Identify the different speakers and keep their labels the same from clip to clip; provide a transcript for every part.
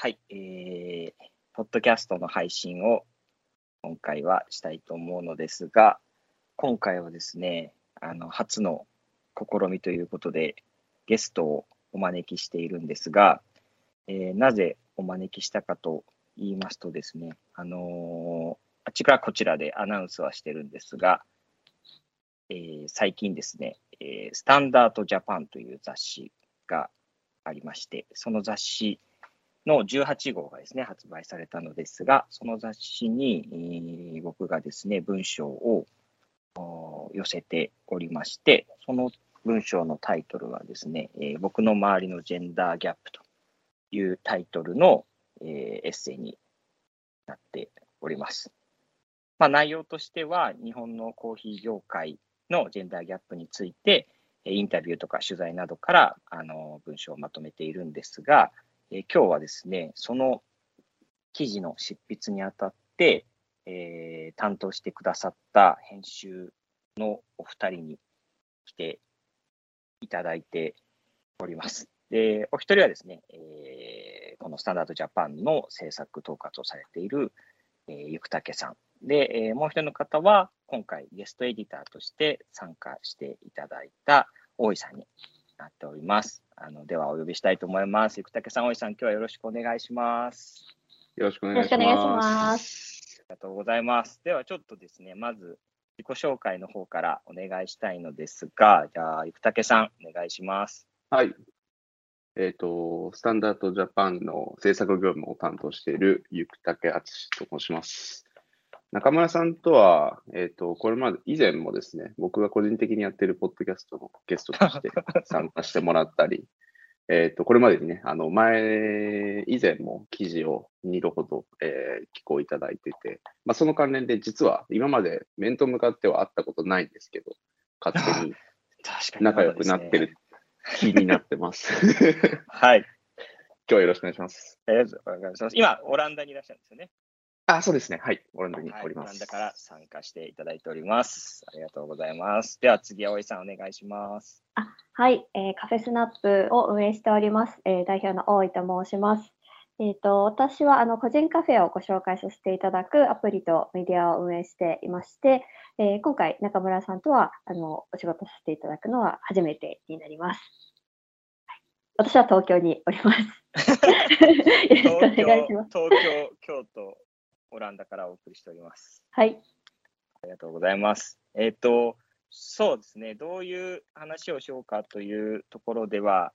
Speaker 1: はい、えー、ポッドキャストの配信を今回はしたいと思うのですが、今回はですね、あの初の試みということで、ゲストをお招きしているんですが、えーなぜお招きしたかと言いますとですね、あのーあちらこちらでアナウンスはしてるんですが、えー最近ですね、えスタンダードジャパンという雑誌がありまして、その雑誌の18号がですね、発売されたのですが、その雑誌に、僕がですね、文章を寄せておりまして、その文章のタイトルはですね、えー僕の周りのジェンダーギャップというタイトルの、えーエッセイになっております。まあ、内容としては、日本のコーヒー業界のジェンダーギャップについて、インタビューとか取材などからあの文章をまとめているんですが、えー今日はですね、その記事の執筆にあたって、えー担当してくださった編集のお二人に来ていただいております。で、お一人はですね、えーこのスタンダードジャパンの制作統括をされている、えー、ゆくたけさん。で、えーもう一人の方は、今回ゲストエディターとして参加していただいた大井さんになっております。あのでは、お呼びしたいと思います。ゆくたけさん、大井さん、今日はよろしくお願いします。
Speaker 2: よろしくお
Speaker 3: よ
Speaker 2: 願いします。
Speaker 1: ありがとうございます。では、ちょっとですね、まず自己紹介の方からお願いしたいのですが、じゃあ、ゆくたけさん、お願いします。
Speaker 2: はい。えっ、と、スタンダードジャパンの制作業務を担当しているゆくたけあつしと申します。中村さんとは、えっ、と、これまで以前もですね、僕が個人的にやっているポッドキャストのゲストとして 参加してもらったり、えっと、これまでにね、あの、前、以前も記事を2度ほど、えー寄稿いただいてて、まあ、その関連で実は今まで面と向かっては会ったことないんですけど、勝手に
Speaker 1: 確かに、
Speaker 2: 仲良くなってる。気になってます。今
Speaker 1: はい。
Speaker 2: 日はよろしくお願いします。
Speaker 1: ありがとうございます。今、オランダにいらっしゃるんですよね。
Speaker 2: あ、そうですね。はい。オランダに
Speaker 1: はい、
Speaker 2: おります。
Speaker 1: オランダから参加していただいております。ありがとうございます。では、次、葵さん、お願いします。
Speaker 3: はい、えーカフェスナップを運営しております。えー代表の大井と申します。えっ、と、私はあの個人カフェをご紹介させていただくアプリとメディアを運営していまして、えー今回中村さんとはあのお仕事させていただくのは初めてになります。はい私は東京におります。よろしくお願いします。
Speaker 1: 東京、京都、オランダからお送りしております。
Speaker 3: はい。
Speaker 1: ありがとうございます。えっ、と、そうですね、どういう話をしようかというところでは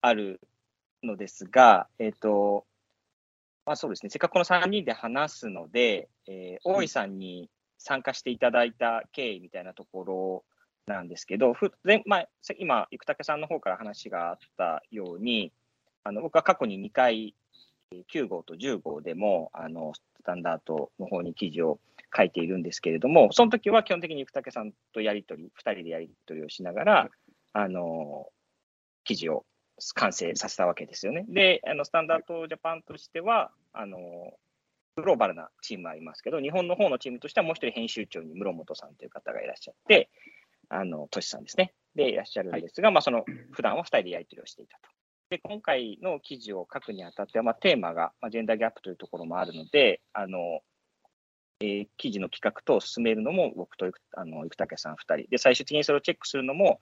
Speaker 1: あるのですが、えっ、と、まあそうですね、せっかくこの3人で話すので、えー大井さんに参加していただいた経緯みたいなところなんですけど、ふ前まあ、さ今、生竹さんの方から話があったように、あの僕は過去に2回、えー9号と10号でもあのスタンダードの方に記事を書いているんですけれども、その時は基本的に生竹さんとやり取り、2人でやり取りをしながら、あの記事を完成させたわけですよね。で、あのスタンダードジャパンとしては、あのグローバルなチームありますけど、日本の方のチームとしてはもう一人編集長に室本さんという方がいらっしゃって、あのトシさんですね。で、いらっしゃるんですが、まあ、その普段は2人でやり取りをしていたと。で、今回の記事を書くにあたっては、まあ、テーマが、まあ、ジェンダーギャップというところもあるので、あのえー記事の企画等を進めるのも僕とあの生竹さん2人。で、最終的にそれをチェックするのも、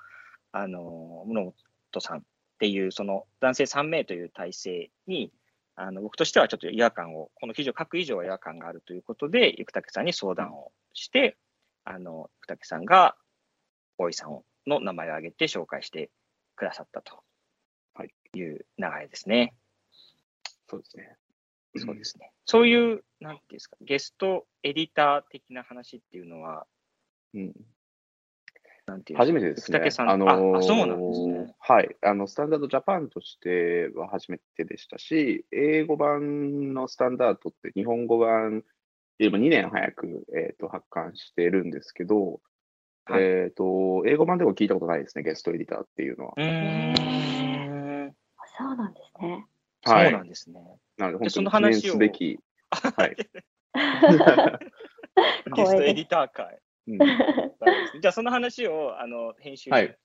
Speaker 1: あの室本さんっていう、その男性3名という体制に、あの僕としてはちょっと違和感を、この記事を書く以上は違和感があるということで、生竹さんに相談をして、あの生竹さんが大井さんの名前を挙げて紹介してくださったと。
Speaker 2: い
Speaker 1: いう流れですね。
Speaker 2: そうですね。
Speaker 1: そうですね。そういう、なんていうんですか、ゲストエディター的な話っていうのは、
Speaker 2: うん。
Speaker 1: なんていうん
Speaker 2: 初めてですね。あのー
Speaker 1: ああそうなんですね
Speaker 2: はい。あの、スタンダードジャパンとしては初めてでしたし、英語版のスタンダードって日本語版よりも2年早く、えー、と発刊してるんですけど、
Speaker 1: はい
Speaker 2: えっ、と、英語版でも聞いたことないですね、ゲストエディターっていうのは。
Speaker 3: そうなんですね。
Speaker 1: そう
Speaker 2: はい。
Speaker 1: なんですね。
Speaker 2: なので、
Speaker 1: でその
Speaker 2: 本当に記念
Speaker 1: 話を
Speaker 2: すべき。はい。
Speaker 1: ゲストエディター会。
Speaker 2: うん
Speaker 1: じゃあ、その話を、あの、編集
Speaker 2: はい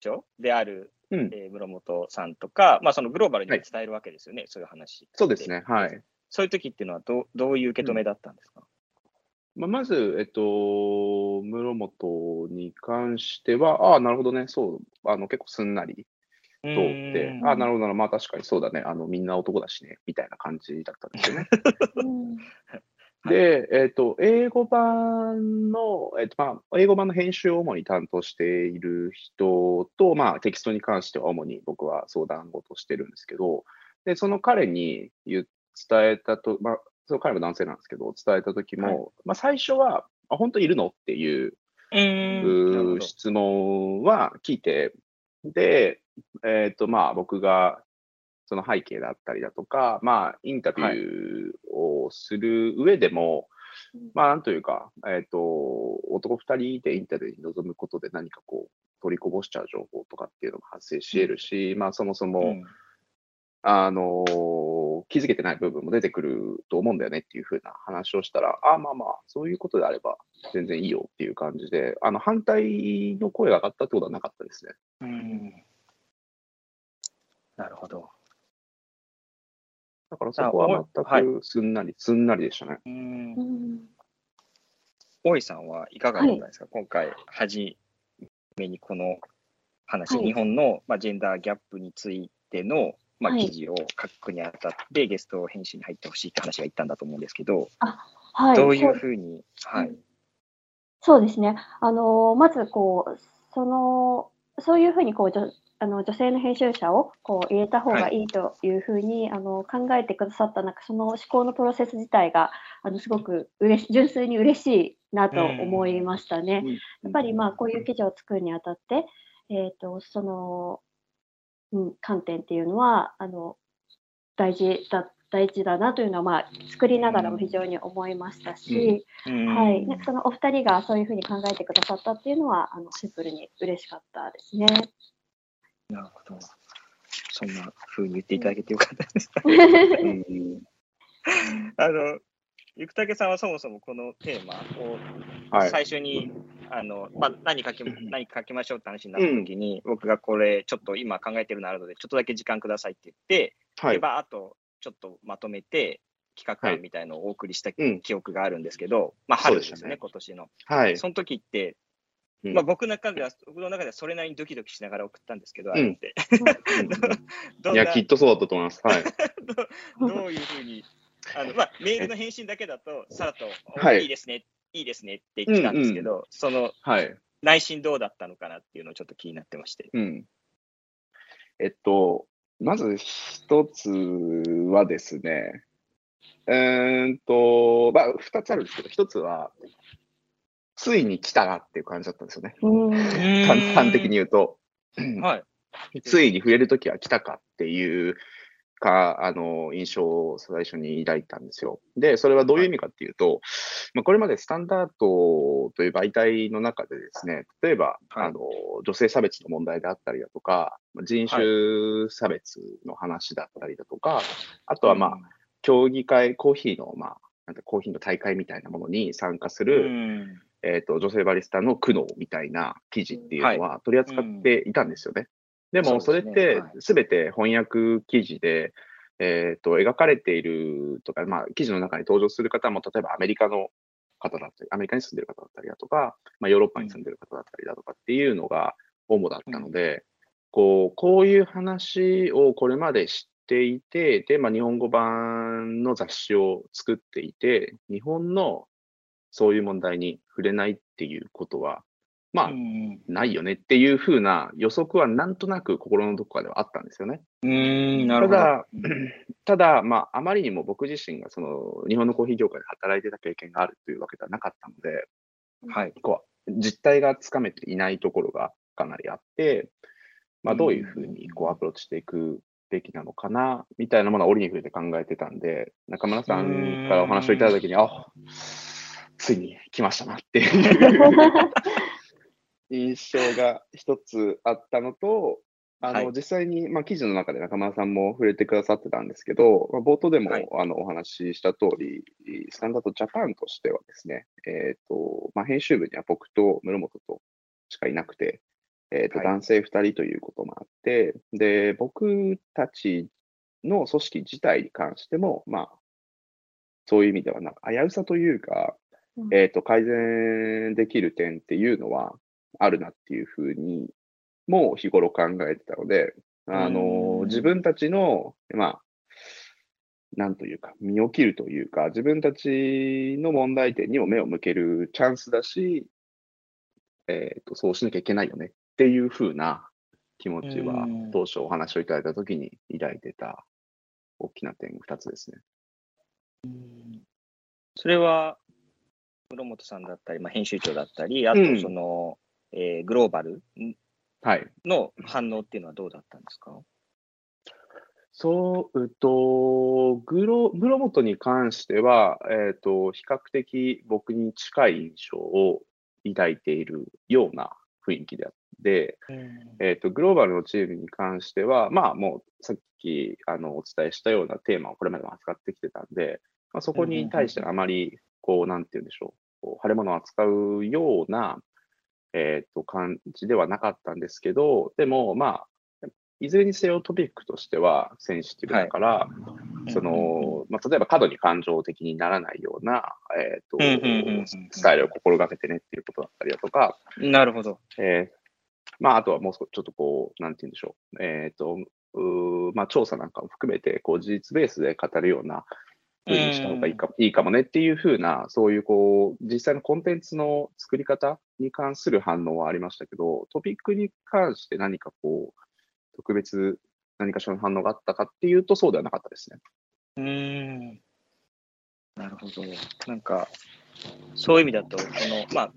Speaker 1: 長である
Speaker 2: うん。
Speaker 1: えー室本さんとか、まあ、そのグローバルにも伝えるわけですよね、そういう話。
Speaker 2: そうですね。はい。
Speaker 1: そういう時っていうのはどう、どういう受け止めだったんですか、
Speaker 2: まあ、まず、えっと、室本に関しては、ああ、なるほどね、そう、あの結構すんなり通って、ああ、なるほどなるほど、まあ確かにそうだね、あのみんな男だしね、みたいな感じだったんですよね。
Speaker 3: うん。
Speaker 2: で、えっと、英語版の、えっと、まあ、英語版の編集を主に担当している人と、まあ、テキストに関しては主に僕は相談事してるんですけど、で、その彼に伝えたと、まあ、その彼も男性なんですけど、伝えた時も、まあ、最初は、あ、本当いるの？っていう
Speaker 1: うー
Speaker 2: 質問は聞いて、で、えっ、と、まあ、僕が、その背景だったりだとか、まあ、インタビューをする上でも、まあ、なんというか、えっ、と、男二人でインタビューに臨むことで何かこう、取りこぼしちゃう情報とかっていうのが発生し得るし、まあ、そもそも、
Speaker 1: うん。
Speaker 2: あの気づけてない部分も出てくると思うんだよねっていうふうな話をしたら、あまあまあ、そういうことであれば全然いいよっていう感じで、あの反対の声が上がったってことはなかったですね。
Speaker 1: うんなるほど。
Speaker 2: だからそこは全
Speaker 1: あ
Speaker 2: くすんなり、すんなりでしたね。
Speaker 1: 大井さんはいかがだったんですか、今回、初めにこの話、
Speaker 3: はい。
Speaker 1: 日本の、まあ、ジェンダーギャップについての、まあ、
Speaker 3: はい。
Speaker 1: 記事を書くにあたって、ゲスト編集に入ってほしいって話が言ったんだと思うんですけど、
Speaker 3: はい、
Speaker 1: どうい
Speaker 3: そう
Speaker 1: ふうに、はい。
Speaker 3: そうですね。あのまずこうそのそういうふうにこう女あの女性の編集者をこう入れた方がいいというふうに、あの考えてくださったなんかその思考のプロセス自体があのすごく嬉し純粋に嬉しいなと思いましたね。やっぱりまあこういう記事を作るにあたって、えー、とその、うん、観点っていうのはあの大事だ大事だなというのは、まあ、作りながらも非常に思いましたし、はい、なんかそのお二人がそういうふうに考えてくださったっていうのはあのシンプルに嬉しかったですね。
Speaker 1: なるほど。そんなふうに言っていただけてよかったです。
Speaker 2: うん
Speaker 1: あの、ゆくたけさんはそもそもこのテーマを
Speaker 2: はい。
Speaker 1: 最初に、あのまあ、何書き何書きましょうって話になった時に、僕がこれちょっと今考えてるのあるのでちょっとだけ時間くださいって言って、
Speaker 2: はい。
Speaker 1: でバーっとちょっとまとめて企画案みたいのをお送りした
Speaker 2: うん
Speaker 1: 記憶があるんですけど、まあ春ですね
Speaker 2: ね
Speaker 1: 今年の。
Speaker 2: はい。
Speaker 1: その時って、
Speaker 2: うん
Speaker 1: まあ、僕の中では僕の中ではそれなりにドキドキしながら送ったんですけど、あ
Speaker 2: うん
Speaker 1: れって。
Speaker 2: いや、きっとそうだったと思います。はい。
Speaker 1: どういうふうに、あのまあ、メールの返信だけだと、さらっと、
Speaker 2: はい
Speaker 1: い、いですね、いいですねって来たんですけど、その
Speaker 2: はい。
Speaker 1: 内心どうだったのかなっていうのをちょっと気になってまして。
Speaker 2: うん。えっと、まず一つはですね、うーんと、まあ、二つあるんですけど、一つは、ついに来たなっていう感じだったんですよね。
Speaker 3: うん。
Speaker 2: 簡単的に言うと、
Speaker 1: はい。
Speaker 2: ついに触れるときは来たかっていうか、あの、印象を最初に抱いたんですよ。で、それはどういう意味かっていうと、まあ、これまでスタンダードという媒体の中でですね、例えば、
Speaker 1: はい。
Speaker 2: あの、女性差別の問題であったりだとか、人種差別の話だったりだとか、あとはまあ、競技会、コーヒーの、まあ、なんかコーヒーの大会みたいなものに参加す
Speaker 1: う
Speaker 2: る、
Speaker 1: ん、
Speaker 2: えっ、と、女性バリスタの苦悩みたいな記事っていうのは取り扱っていたんですよね。でも、それって
Speaker 1: はい。
Speaker 2: すべて翻訳記事で、えっ、と、描かれているとか、まあ、記事の中に登場する方も、例えばアメリカの方だったり、アメリカに住んでる方だったりだとか、まあ、ヨーロッパに住んでる方だったりだとかっていうのが主だったので、こう、こういう話をこれまで知っていて、で、まあ、日本語版の雑誌を作っていて、日本のそういう問題に触れないっていうことは、まあ、
Speaker 1: うん
Speaker 2: ないよねっていうふうな予測はなんとなく心のどこかではあったんですよね。
Speaker 1: うん、なる
Speaker 2: た
Speaker 1: ほど。
Speaker 2: だ、ただ、まあ、あまりにも僕自身がその日本のコーヒー業界で働いてた経験があるというわけではなかったので、
Speaker 1: はい。
Speaker 2: こう実態がつかめていないところがかなりあって、まあ、どういうふうにこうアプローチしていくべきなのかな、みたいなものは折に触れて考えてたんで、中村さんからお話をいただいたときに、あついに来ましたなっていう。印象が一つあったのと、あの、
Speaker 1: はい。
Speaker 2: 実際に、まあ、記事の中で中村さんも触れてくださってたんですけど、まあ、冒頭でも、
Speaker 1: はい。
Speaker 2: あのお話しした通り、スタンダードジャパンとしてはですね、えっ、と、まあ、編集部には僕と室本としかいなくて、えっ、と、
Speaker 1: はい。
Speaker 2: 男性2人ということもあって、で、僕たちの組織自体に関しても、まあ、そういう意味ではなんか危うさというか、
Speaker 3: うん
Speaker 2: えっ、と、改善できる点っていうのはあるなっていうふうに、もう日頃考えてたので、あ
Speaker 1: うん。
Speaker 2: の、自分たちの、まあ、なんというか、身を切るというか、自分たちの問題点にも目を向けるチャンスだし、えっ、と、そうしなきゃいけないよねっていうふうな気持ちは
Speaker 1: うん、
Speaker 2: 当初お話をいただいたときに抱いてた大きな点2つですね。
Speaker 1: それは、室本さんだったり、まあ、編集長だったり、あと
Speaker 2: うん
Speaker 1: その、えーグローバル
Speaker 2: はい。
Speaker 1: の反応っていうのはどうだったんですか？
Speaker 2: そう、うっと、グロ、室本に関しては、えっ、と、比較的僕に近い印象を抱いているような雰囲気であって、えっ、と、グローバルのチームに関しては、まあもうさっきあのお伝えしたようなテーマをこれまでも扱ってきてたんで、まあ、そこに対してあまり、こう、なんて言うんでしょう、こう腫れ物を扱うような、えっ、と、感じではなかったんですけど、でも、まあ、いずれにせよトピックとしてはセンシティブだから、その、まあ、例えば過度に感情的にならないような、えっ、と
Speaker 1: うんうんうんうん、
Speaker 2: スタイルを心がけてねっていうことだったりだとか、
Speaker 1: なるほど。
Speaker 2: えーまあ、あとはもう少しちょっとこう、なんて言うんでしょう。えっ、と、まあ、調査なんかも含めて、こう、事実ベースで語るような風にした方がいいか,、いいかもねっていう風な、そういうこう、実際のコンテンツの作り方に関する反応はありましたけど、トピックに関して何かこう、特別何かしらの反応があったかっていうと、そうではなかったですね。
Speaker 1: うーん。なるほど。なんか、そういう意味だと、この、まあ、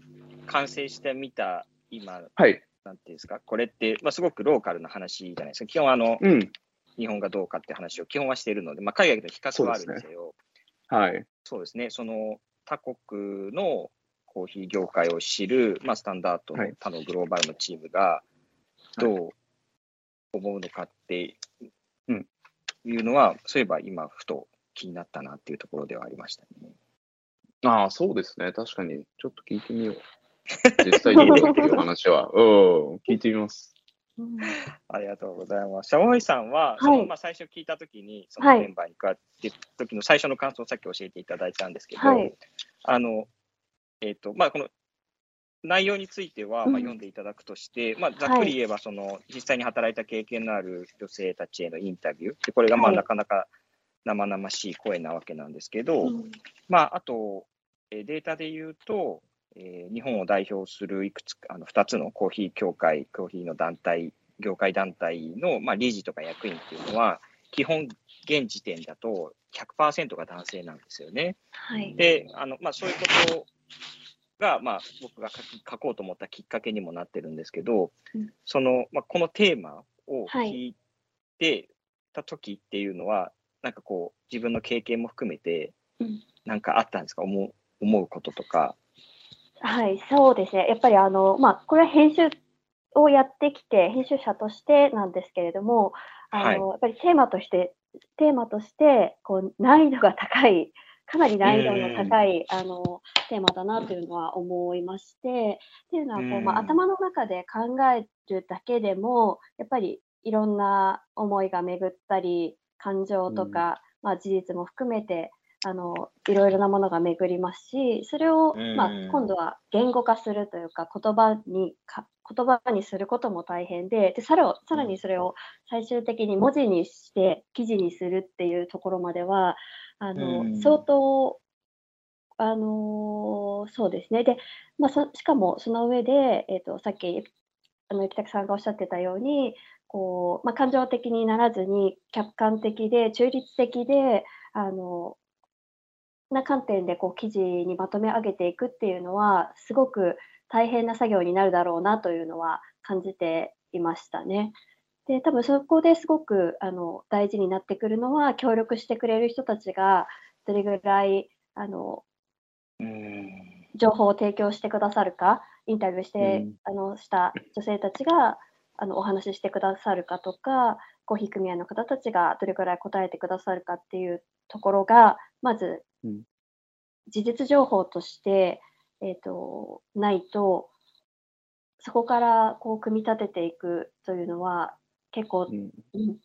Speaker 1: 完成してみた今、
Speaker 2: はい。
Speaker 1: なんていうんですか、これって、まあ、すごくローカルな話じゃないですか。基本、あの、
Speaker 2: うん。
Speaker 1: 日本がどうかって話を基本はしているので、まあ、海外と比較はあるんですよ。
Speaker 2: はい。
Speaker 1: そうですね、その他国のコーヒー業界を知る、まあ、スタンダード
Speaker 2: はい
Speaker 1: の他のグローバルのチームがどう思うのかって
Speaker 2: うん
Speaker 1: いうのは、そういえば今、ふと気になったなっていうところではありましたね。
Speaker 2: ああ、そうですね。確かに。ちょっと聞いてみよう。実際どうかっていう話は。うん。聞いてみます。
Speaker 3: う ん
Speaker 1: ありがとうございます。シャモイさんは、
Speaker 3: い。
Speaker 1: そのまあ、最初聞いたときに、その
Speaker 3: はい
Speaker 1: メンバーに加わって時の最初の感想をさっき教えていただいたんですけど、
Speaker 3: はい。
Speaker 1: あの、えっ、と、まあ、この内容については、
Speaker 3: うん。
Speaker 1: まあ、読んでいただくとして、まあ、ざっくり言えば、その、実際に働いた経験のある女性たちへのインタビュー、でこれがまあ、
Speaker 3: はい。
Speaker 1: なかなか生々しい声なわけなんですけど、
Speaker 3: うん。
Speaker 1: まあ、あと、えーデータで言うと、えー日本を代表するいくつか、あの2つのコーヒー協会、コーヒーの団体、業界団体の、まあ、理事とか役員っていうのは、基本、現時点だと100%が男性なんですよね。
Speaker 3: はい。
Speaker 1: で、あのまあ、そういうことが、まあ、僕が書こうと思ったきっかけにもなってるんですけど、
Speaker 3: うん
Speaker 1: その、まあ、このテーマを
Speaker 3: はい
Speaker 1: 聞いてた時っていうのは、なんかこう、自分の経験も含めて、
Speaker 3: うん
Speaker 1: なんかあったんですか？思う思うこととか。
Speaker 3: はい、そうですね。やっぱりあの、まあ、これは編集をやってきて、編集者としてなんですけれども、あの、やっぱりテーマとして、テーマとして、こう、難易度が高い、かなり難易度の高い、あの、テーマだなというのは思いまして、っていうのは、こう、まあ、
Speaker 1: うん
Speaker 3: 頭の中で考えるだけでも、やっぱりいろんな思いが巡ったり、感情とか、まあ、事実も含めて、あの、いろいろなものが巡りますし、それを、まあ
Speaker 1: うん、
Speaker 3: 今度は言語化するというか、言葉にか、言葉にすることも大変で、で、さらさらにそれを最終的に文字にして記事にするっていうところまでは、あの、
Speaker 1: うん。
Speaker 3: 相当、あのそうですね。で、まあ、そしかもその上で、えっ、と、さっき、あの、北木さんがおっしゃってたように、こう、まあ、感情的にならずに、客観的で、中立的で、あの、な観点でこう記事にまとめ上げていくっていうのは、すごく大変な作業になるだろうなというのは感じていましたね。で、多分そこですごくあの大事になってくるのは、協力してくれる人たちがどれぐらいあの
Speaker 1: うん
Speaker 3: 情報を提供してくださるか、インタビューして、
Speaker 2: うん
Speaker 3: あのした女性たちがあのお話ししてくださるかとか、コーヒー組合の方たちがどれくらい答えてくださるかっていうところが、まず
Speaker 2: うん
Speaker 3: 事実情報として、えー、とないとそこからこう組み立てていくというのは結構、
Speaker 2: うん
Speaker 3: うん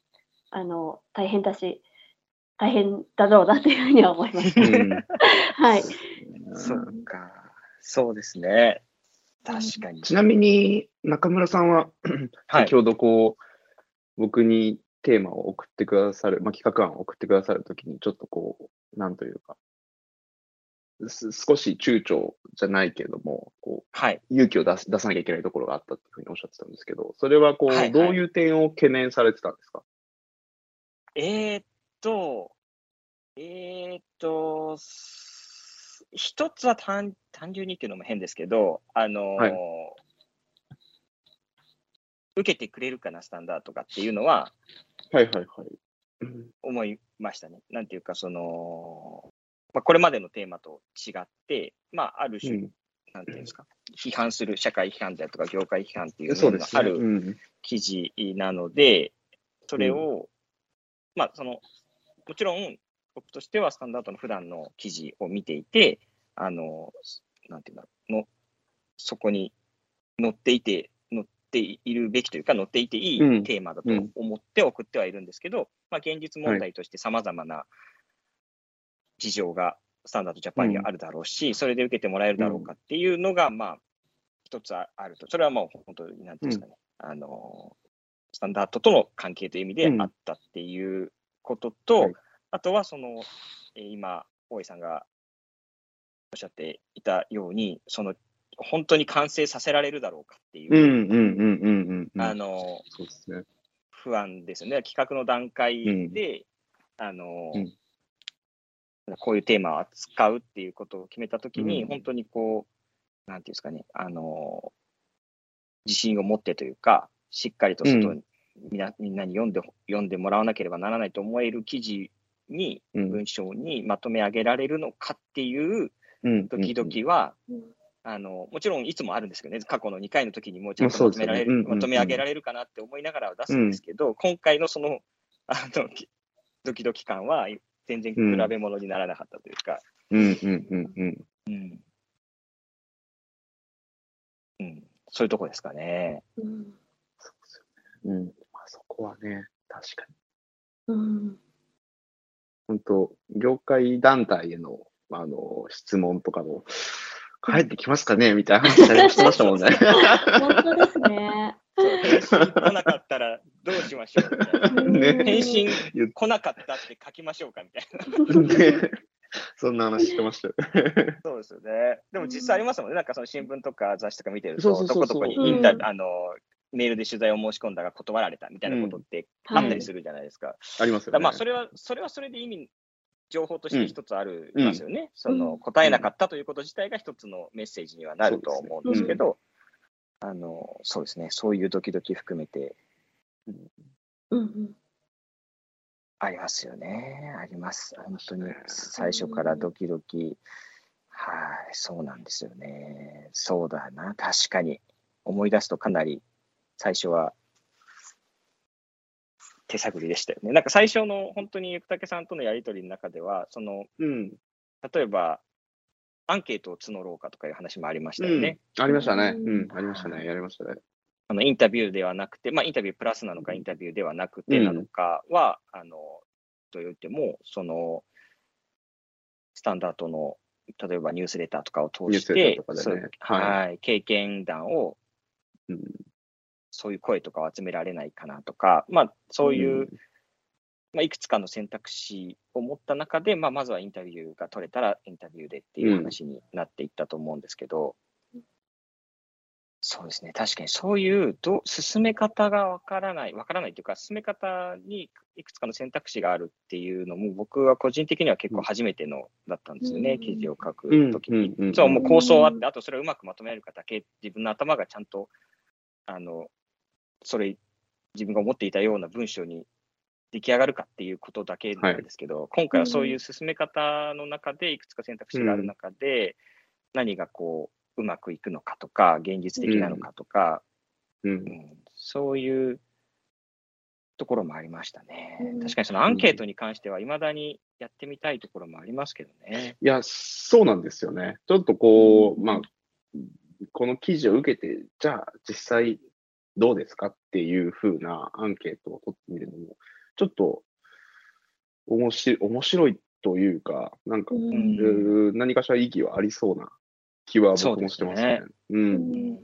Speaker 3: あの大変だし大変だろうなというふうには思います。
Speaker 2: うん
Speaker 3: はい。
Speaker 1: そっか。そうですね。確かに。
Speaker 2: ちなみに、中村さんは、
Speaker 1: はい
Speaker 2: 先ほどこう、僕にテーマを送ってくださる、まあ、企画案を送ってくださるときに、ちょっとこう、なんというか、す少し躊躇じゃないけれども、こう、
Speaker 1: はい。
Speaker 2: 勇気を出す出さなきゃいけないところがあったっていうふうにおっしゃってたんですけど、それはこう、
Speaker 1: はいはい。
Speaker 2: どういう点を懸念されてたんですか？
Speaker 1: えーっと、えーっと、す一つは単単純にっていうのも変ですけど、あのー
Speaker 2: はい。
Speaker 1: 受けてくれるかな、スタンダードがっていうのは
Speaker 2: はいはいはい。うん
Speaker 1: 思いましたね。なんていうか、その、まあ、これまでのテーマと違って、まあ、ある種、
Speaker 2: うん
Speaker 1: なんていうんですか、批判する社会批判であるとか、業界批判っていう。のがある
Speaker 2: うん
Speaker 1: 記事なので、それを、まあ、その、もちろん、僕としてはスタンダードの普段の記事を見ていて、あの、なんていうんだろう、の、そこに載っていて、載っているべきというか、載っていてい
Speaker 2: うん。
Speaker 1: いテーマだと
Speaker 2: うん
Speaker 1: 思って送ってはいるんですけど、まあ、現実問題として様々な事情がスタンダードジャパンにはあるだろうし、それで受けてもらえるだろうかっていうのが、まあ、一つあると。それはもう本当に、なんていうんですかね、あの、スタンダードとの関係という意味で
Speaker 2: うん
Speaker 1: あったっていうことと、
Speaker 2: はい。
Speaker 1: あとはその、えー今、大井さんがおっしゃっていたように、その、本当に完成させられるだろうかっていう、
Speaker 2: うんうんうんうんうんうん。
Speaker 1: あの、
Speaker 2: そうですね。
Speaker 1: 不安ですよね。企画の段階で、あの、
Speaker 2: うん。
Speaker 1: こういうテーマを扱うっていうことを決めたときに、
Speaker 2: うん。
Speaker 1: 本当にこう、なんていうんですかね、あの、自信を持ってというか、しっかりと外に、みん。なみんなに読んで読んでもらわなければならないと思える記事に、
Speaker 2: うん。
Speaker 1: 文章にまとめ上げられるのかっていう
Speaker 2: うん。
Speaker 1: ドキドキは、
Speaker 3: うん
Speaker 1: あのもちろんいつもあるんですけどね、過去の2回の時にもうちゃんと
Speaker 2: ま
Speaker 1: とめられる、
Speaker 2: よねうんうんうん
Speaker 1: まとめ上げられるかなって思いながらは出すんですけど、今回のそのあのきドキドキ感は全然比べ物にならなかったというか、
Speaker 2: うんうんうんうん。
Speaker 1: うんうんそういうとこですかね。
Speaker 3: うん
Speaker 2: そうですよね。うん。まあそこはね、確かに。
Speaker 3: うん
Speaker 2: 本当業界団体への、あの、質問とかも、帰ってきますかね？みたいな話してましたもんね。
Speaker 3: 本当ですね。
Speaker 1: 来なかったらどうしましょうみたいな。
Speaker 2: ね
Speaker 1: 返信来なかったって書きましょうかみたいな。
Speaker 2: ねそんな話してましたよ。
Speaker 1: そうですよね。でも実際ありますもんね。なんかその新聞とか雑誌とか見てると、どこどこにインタ、
Speaker 3: うん
Speaker 1: あのメールで取材を申し込んだが断られたみたいなことってあったりするじゃないですか。
Speaker 2: ありますよね。
Speaker 1: まあそれはそれはそれで意味情報として一つある
Speaker 2: うん
Speaker 1: ますよね。そ
Speaker 3: うん
Speaker 1: の答えなかったということ自体が一つのメッセージにはなるとは思うんですけど、あのそうですね。そういうドキドキ含めて
Speaker 3: うんうん
Speaker 1: ありますよね。あります。本当に最初からドキドキ。はい、そうなんですよね。そうだな。確かに。思い出すとかなり最初は手探りでしたよね。なんか最初の本当にゆくたけさんとのやりとりの中では、その
Speaker 2: うん。
Speaker 1: 例えばアンケートを募ろうかとかいう話もありましたよね。
Speaker 2: ありましたね。
Speaker 3: う
Speaker 2: うんん、ありましたね。やりましたね。
Speaker 1: あのインタビューではなくて、まあ、インタビュープラスなのか、インタビューではなくてなのかは、あのと言っても、そのスタンダードの例えばニュースレターとかを通して、
Speaker 2: ねはい
Speaker 1: はい経験談を、
Speaker 2: うん
Speaker 1: そういう声とかを集められないかなとか、まあ、そういう、
Speaker 2: うん。
Speaker 1: まあ、いくつかの選択肢を持った中で、まあ、まずはインタビューが取れたらインタビューでっていう話になっていったと思うんですけど、そうですね、確かにそういうど進め方がわからない、わからないというか、進め方にいくつかの選択肢があるっていうのも、僕は個人的には結構初めてのだったんですよね、
Speaker 3: うん。
Speaker 1: 記事を書くときに。
Speaker 2: うんうんうん。
Speaker 1: そう、もう構想あって、あとそれをうまくまとめるかだけ、自分の頭がちゃんと、あの、それ、自分が思っていたような文章に出来上がるかっていうことだけなんですけど、今回はそういう進め方の中で、いくつか選択肢がある中で、何がこう、うまくいくのかとか、現実的なのかとか、
Speaker 2: うん
Speaker 1: う。んそういうところもありましたね。
Speaker 3: うん
Speaker 1: 確かにそのアンケートに関しては、いまだにやってみたいところもありますけどね。
Speaker 2: いや、そうなんですよね。ちょっとこう、まあ、この記事を受けて、じゃあ実際どうですかっていう風なアンケートを取ってみるのも、ちょっと面白面白いというか、なんか、
Speaker 3: う
Speaker 2: うんー何かしら意義はありそうな気は僕もしてますね。う
Speaker 3: うん。
Speaker 2: ん。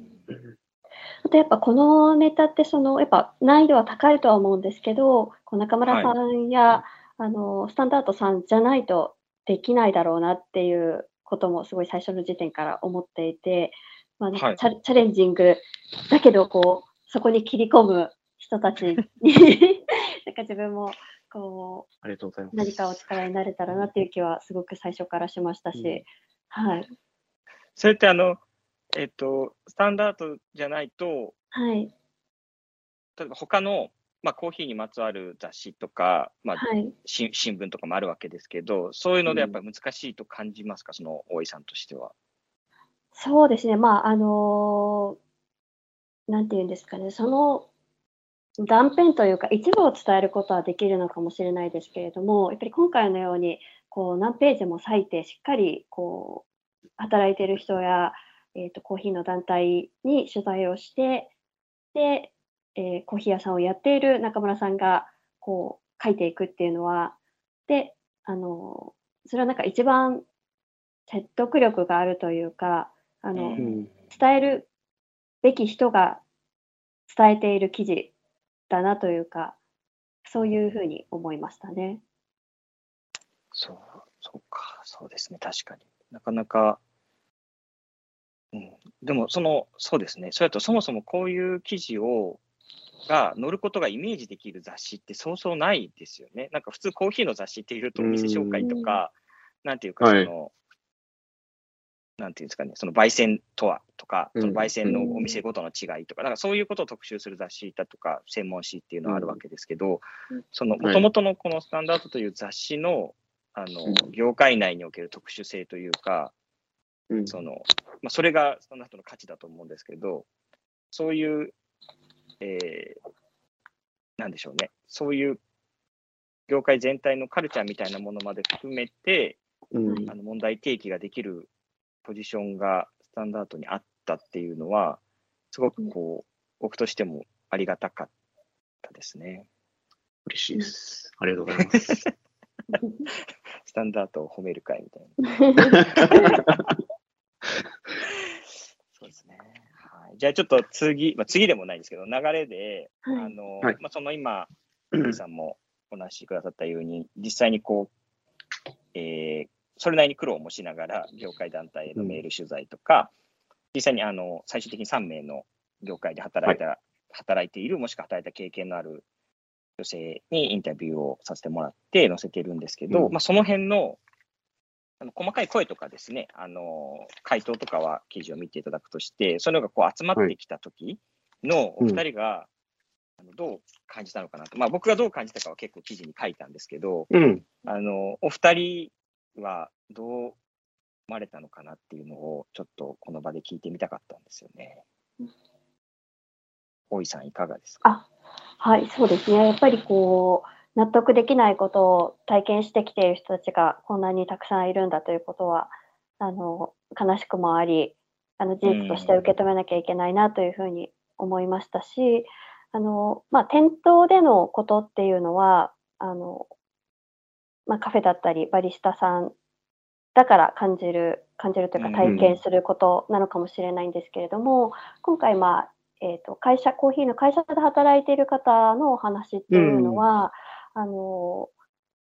Speaker 3: あとやっぱこのネタってそのやっぱ難易度は高いとは思うんですけど、こう中村さんや、あのスタンダードさんじゃないとできないだろうなっていうこともすごい最初の時点から思っていて、まあなんか
Speaker 1: はい。
Speaker 3: チャチャレンジングだけどこうそこに切り込む人たちに なんか自分もこ
Speaker 2: ありがとうございます。
Speaker 3: う何かお力になれたらなっていう気はすごく最初からしましたし、
Speaker 2: うん
Speaker 3: はい
Speaker 1: それってあの、えっと、スタンダードじゃないと、
Speaker 3: はい
Speaker 1: 例えば他の、まあ、コーヒーにまつわる雑誌とか、まあ、
Speaker 3: はい。
Speaker 1: し新聞とかもあるわけですけど、そういうのでやっぱり難しいと感じますか、その大井さんとしては。
Speaker 3: そうですね、まあ、あのーなんていうんですかね、その断片というか、一部を伝えることはできるのかもしれないですけれども、やっぱり今回のように、こう何ページも割いて、しっかりこう働いている人や、えーと、コーヒーの団体に取材をして、で、えーコーヒー屋さんをやっている中村さんがこう書いていくっていうのは、で、あのそれはなんか一番説得力があるというか、あの、
Speaker 2: うん。
Speaker 3: 伝えるべき人が伝えている記事だなというか、そういうふうに思いましたね。
Speaker 1: そう、そうか、そうですね、確かに。なかなか、うん、でも、その、そうですね、それだとそもそもこういう記事を、が載ることがイメージできる雑誌ってそうそうないですよね。なんか普通コーヒーの雑誌っていうとお店紹介とか、なんていうかそ
Speaker 2: はい
Speaker 1: の、なんていうんですかね、その焙煎とはとか、
Speaker 2: うん。
Speaker 1: その焙煎のお店ごとの違いとか、なんかそういうことを特集する雑誌だとか、専門誌っていうのはあるわけですけど、
Speaker 3: うん。
Speaker 1: その
Speaker 2: はい。
Speaker 1: もともとのこのスタンダードという雑誌のあの
Speaker 2: うん。
Speaker 1: 業界内における特殊性というか、
Speaker 2: うん。
Speaker 1: そのまあ、それがスタンダードの価値だと思うんですけど、そういう、えーなんでしょうね、そういう業界全体のカルチャーみたいなものまで含めて、
Speaker 2: うん。
Speaker 1: あの問題提起ができるポジションがスタンダードにあったっていうのは、すごくこう、僕としてもありがたかったですね。
Speaker 2: 嬉しいです。ありがとうございます。
Speaker 1: スタンダードを褒める会みたいな。そうですね。はい、じゃあちょっと次、まあ、次でもないんですけど、流れで、
Speaker 3: はい
Speaker 1: あの
Speaker 2: はい
Speaker 1: まあ、その今、リさんもお話しくださったように、実際にこう、えーそれなりに苦労もしながら、業界団体へのメール取材とか、実際にあの最終的に3名の業界で働いた、働いている、もしくは働いた経験のある女性にインタビューをさせてもらって載せてるんですけど、
Speaker 2: うん。
Speaker 1: まあ、その辺のあの細かい声とかですね、あの回答とかは記事を見ていただくとして、それがこう集まってきた時のお二人が、あのどう感じたのかなと、まあ、僕がどう感じたかは結構記事に書いたんですけど、
Speaker 2: うん。
Speaker 1: あのお二人はどう思われたのかなっていうのを、ちょっとこの場で聞いてみたかったんですよね。大井さん、いかがですか？
Speaker 3: あはい、そうですね。やっぱりこう、納得できないことを体験してきている人たちがこんなにたくさんいるんだということは、あの、悲しくもあり、あの、事実として受け止めなきゃいけないなというふうに思いましたし、あの、まあ、店頭でのことっていうのは、あの、まあ、カフェだったり、バリスタさんだから感じる、感じるというか
Speaker 1: うん
Speaker 3: 体験することなのかもしれないんですけれども、今回、まあ、えー、と会社、コーヒーの会社で働いている方のお話っていうのは、あの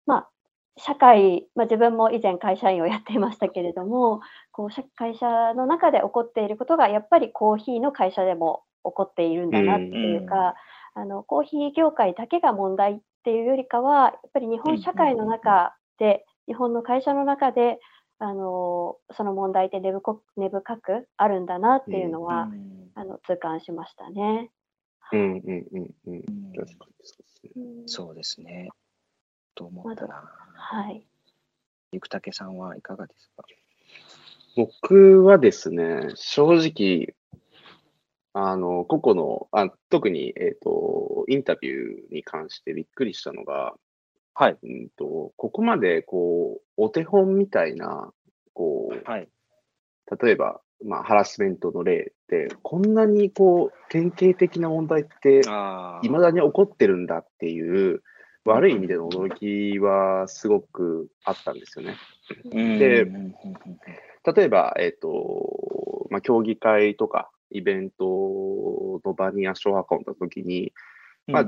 Speaker 3: まあ、社会、まあ、自分も以前会社員をやっていましたけれども、こう社会社の中で起こっていることが、やっぱりコーヒーの会社でも起こっているんだなっていうか、あのコーヒー業界だけが問題っていうよりかは、やっぱり日本社会の中で、日本の会社の中で、あのその問題って根深根深くあるんだなっていうのは、
Speaker 1: うん
Speaker 3: あの痛感しましたね。
Speaker 2: うんうんうんうん。
Speaker 1: うん
Speaker 2: 確かにそうですね。
Speaker 3: うん
Speaker 1: そうですね。と思ったな。
Speaker 3: はい。
Speaker 1: ゆくたけさんはいかがですか？
Speaker 2: 僕はですね、正直、あの、個々の、あ特に、えっ、と、インタビューに関してびっくりしたのが、
Speaker 1: はい。
Speaker 2: うんと、ここまで、こう、お手本みたいな、こう、
Speaker 1: はい。
Speaker 2: 例えば、まあ、ハラスメントの例って、こんなにこう、典型的な問題って、
Speaker 1: あ
Speaker 2: いまだに起こってるんだっていう、悪い意味での驚きはすごくあったんですよね。
Speaker 1: に
Speaker 2: で例えば、えっ、と、まあ、競技会とか、イベントの場に足を運んだときに、まあ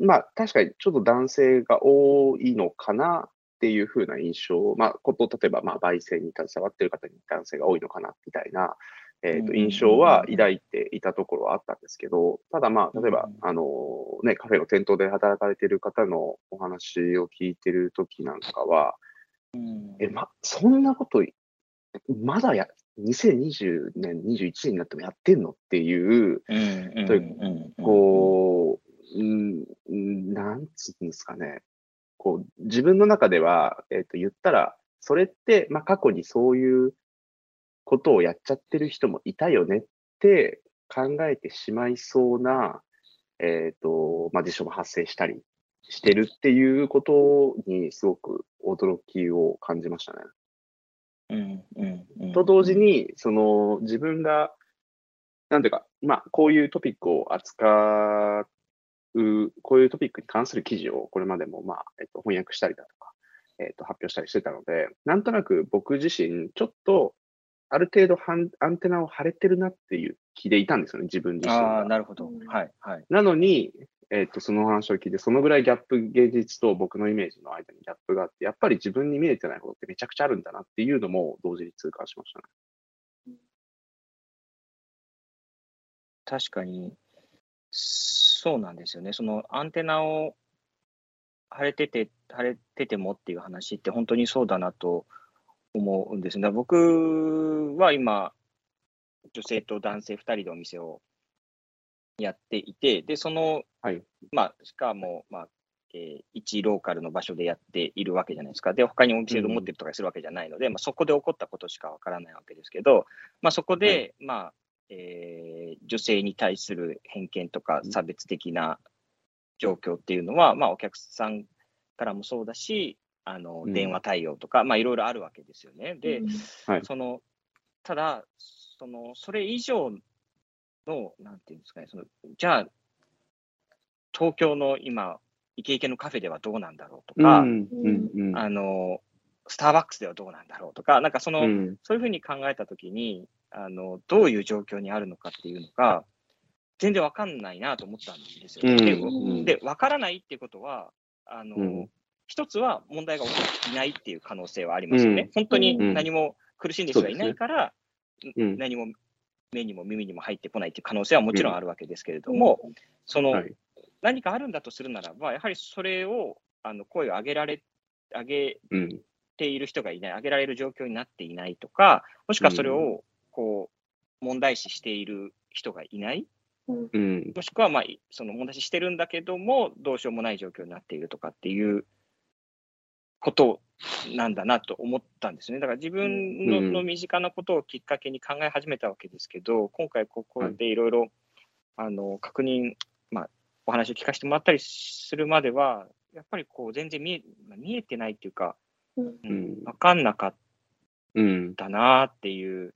Speaker 2: まあ、確かにちょっと男性が多いのかなっていう風な印象、まあ、こと、例えば、まあ、焙煎に携わっている方に男性が多いのかなみたいな、えっ、と、
Speaker 1: うん。
Speaker 2: 印象は抱いていたところはあったんですけど、ただまあ、例えば
Speaker 1: うん、
Speaker 2: あの、ね、カフェの店頭で働かれている方のお話を聞いてるときなんかは、え、ま、そんなこと、まだや、2020年、21年になってもやってんのっていう、こう、うん、うんなんつうんですかね。こう、自分の中では、えっ、と、言ったら、それって、まあ、過去にそういうことをやっちゃってる人もいたよねって考えてしまいそうな、えっ、と、まあ、事象も発生したりしてるっていうことにすごく驚きを感じましたね。と同時に、その自分が、なんていうか、まあ、こういうトピックを扱う、こういうトピックに関する記事をこれまでも、まあ、えっと、翻訳したりだとか、えっと、発表したりしてたので、なんとなく僕自身、ちょっと、ある程度アンテナを張れてるなっていう気でいたんですよね、自分自身
Speaker 1: ああ、
Speaker 2: が。
Speaker 1: なるほど。はい、はい。
Speaker 2: なのに、えっと、その話を聞いて、そのぐらいギャップ、現実と僕のイメージの間にギャップがあって、やっぱり自分に見えてないことってめちゃくちゃあるんだなっていうのも同時に痛感しましたね。
Speaker 1: 確かに、そうなんですよね。そのアンテナを張れてて、張れててもっていう話って本当にそうだなと思うんですね。僕は今、女性と男性2人でお店をやっていて、で、その、
Speaker 2: はい。
Speaker 1: まあ、しかも、まあ、えー一ローカルの場所でやっているわけじゃないですか。で、他にお店を持ってるとかするわけじゃないので、まあ、そこで起こったことしかわからないわけですけど、まあ、そこで、まあ、えー女性に対する偏見とか差別的な状況っていうのは、まあ、お客さんからもそうだし、あの
Speaker 2: うん。
Speaker 1: 電話対応とか、まあ、いろいろあるわけですよね。で、
Speaker 2: はい。
Speaker 1: そのただその、それ以上の、なんていうんですかね、そのじゃあ、東京の今、イケイケのカフェではどうなんだろうとか、
Speaker 2: うんうんうん
Speaker 1: あのスターバックスではどうなんだろうとか、なんかその、
Speaker 2: うん。
Speaker 1: そういうふうに考えたときにあの、どういう状況にあるのかっていうのが、全然わかんないなと思ったんですよ。
Speaker 2: うん
Speaker 1: で
Speaker 2: うん。
Speaker 1: で、わからないっていうことは、あの、
Speaker 2: うん。
Speaker 1: 一つは問題が起こっていないっていう可能性はありますよね。
Speaker 2: うん。
Speaker 1: 本当に
Speaker 2: うん。
Speaker 1: 何も苦しんでる人がいないから、
Speaker 2: うん。
Speaker 1: 何も目にも耳にも入ってこないっていう可能性はもちろんあるわけですけれども、その、
Speaker 2: はい
Speaker 1: 何かあるんだとするならば、やはりそれをあの声を上げられ、上げ
Speaker 2: うん
Speaker 1: ている人がいない、上げられる状況になっていないとか、もしくはそれをこう問題視している人がいない、
Speaker 2: うん。
Speaker 1: もしくはまあいその問題視してるんだけども、どうしようもない状況になっているとかっていうことなんだなと思ったんですね。だから自分の
Speaker 2: うん。
Speaker 1: の身近なことをきっかけに考え始めたわけですけど、今回ここでいろいろあの確認、まあ、お話を聞かせてもらったりするまでは、やっぱりこう全然見えまあ見えてないっていうか、
Speaker 3: うん
Speaker 1: うん、分かんなかっ
Speaker 2: うん
Speaker 1: たなっていう。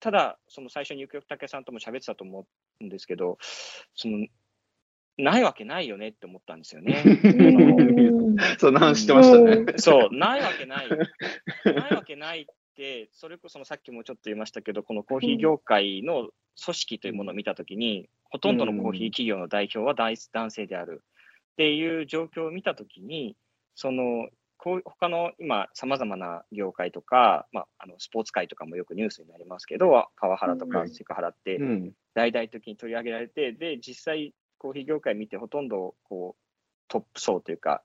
Speaker 1: ただ、その最初にゆくよくたけさんとも喋ってたと思うんですけど、そのないわけないよねって思ったんですよね。
Speaker 2: そんな話してましたね。
Speaker 1: そう、ないわけない。ないわけないって、それこそのさっきもちょっと言いましたけど、このコーヒー業界の組織というものを見たときに、ほとんどのコーヒー企業の代表は大男性である。っていう状況を見たときに、その、こう他の今、さまざまな業界とか、まあ、あのスポーツ界とかもよくニュースになりますけど、パワハラと
Speaker 2: うん。
Speaker 1: かセクハラって
Speaker 2: うん。
Speaker 1: 大々的に取り上げられて、で、実際、コーヒー業界見て、ほとんどこうトップ層というか、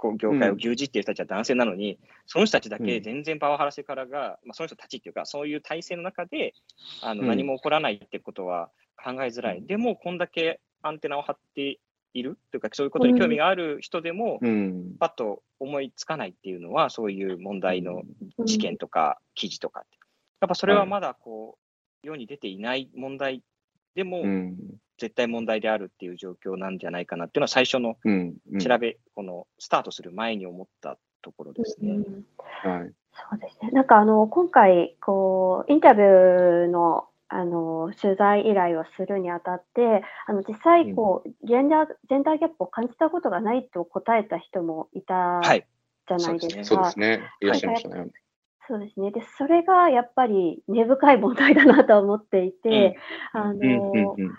Speaker 1: こう業界を牛耳っている人たちは男性なのに、その人たちだけ全然パワハラセクハラが、まあ、その人たちっていうか、そういう体制の中であの
Speaker 2: うん。
Speaker 1: 何も起こらないってことは考えづらい。でも、こんだけアンテナを張っているというか、そういうことに興味がある人でも、
Speaker 2: うん。
Speaker 1: パッと思いつかないっていうのは、そういう問題の事件とか記事とかって。やっぱそれはまだこう、世に出ていない問題でも、
Speaker 2: うん
Speaker 1: 絶対問題であるっていう状況なんじゃないかなっていうのは最初の
Speaker 2: うんうん
Speaker 1: 調べ、このスタートする前に思ったところですね。
Speaker 2: はい
Speaker 3: そうですね。なんかあの今回こうインタビューのあの取材依頼をするにあたってあの実際こう、ジェンダージェンダーギャップを感じたことがないと答えた人もいた
Speaker 1: はい。
Speaker 3: じゃないですか。
Speaker 2: そうですね。いらっしゃいましたね。
Speaker 3: そうですね。で、それがやっぱり根深い問題だなと思っていて、あ
Speaker 2: うんうん
Speaker 3: の、
Speaker 2: うん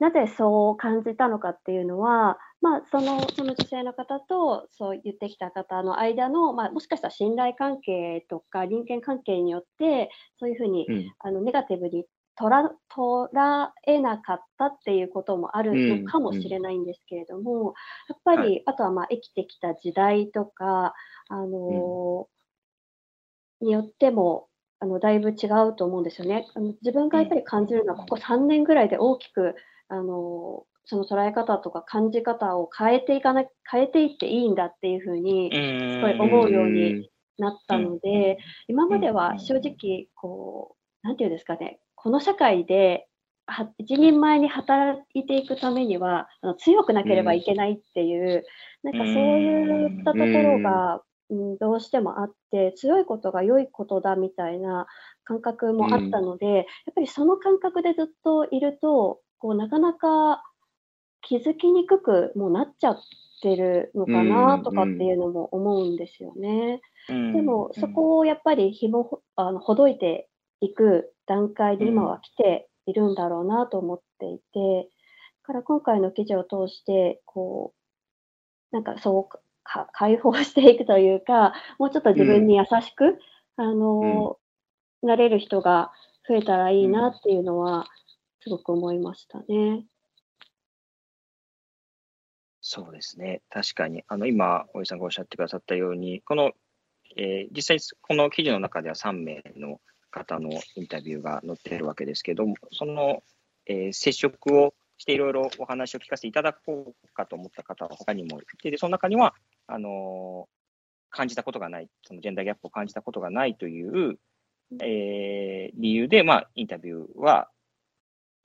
Speaker 3: なぜそう感じたのかっていうのは、まあ、そのその女性の方とそう言ってきた方の間の、まあ、もしかしたら信頼関係とか人間関係によってそういうふうに、
Speaker 2: うん。
Speaker 3: あのネガティブに捉捉えなかったっていうこともあるのかもしれないんですけれども、やっぱり、
Speaker 1: は
Speaker 3: あとはまあ生きてきた時代とか、あのによってもあのだいぶ違うと思うんですよね。自分がやっぱり感じるのはここ3年ぐらいで大きくあのその捉え方とか感じ方を変えていかな変えていっていいんだっていうふうに
Speaker 1: す
Speaker 3: ごい思うようになったので、今まで
Speaker 1: うん
Speaker 3: は正直こうなんていうんですかねこの社会では一人前に働いていくためにはあの強くなければいけないっていう、なんかそういったところが、うん、どうしてもあって強いことが良いことだみたいな感覚もあったので、やっぱりその感覚でずっといるとこうなかなか気づきにくくもうなっちゃってるのかなとかっていうのも思うんですよね。でもそこをやっぱり紐ほあのほどいていく段階で今は来ているんだろうなと思っていて、だから今回の記事を通してこうなんかそうか解放していくというかもうちょっと自分に優しく、あのなれる人が増えたらいいなっていうのはすごく思いましたね。
Speaker 1: そうですね。確かに。あの、今、おじさんがおっしゃってくださったように、この、えー実際、この記事の中では3名の方のインタビューが載っているわけですけども、その、えー接触をしていろいろお話を聞かせていただこうかと思った方は他にもいて、でその中には、あのー感じたことがない、そのジェンダーギャップを感じたことがないという、えー理由で、まあ、インタビューは、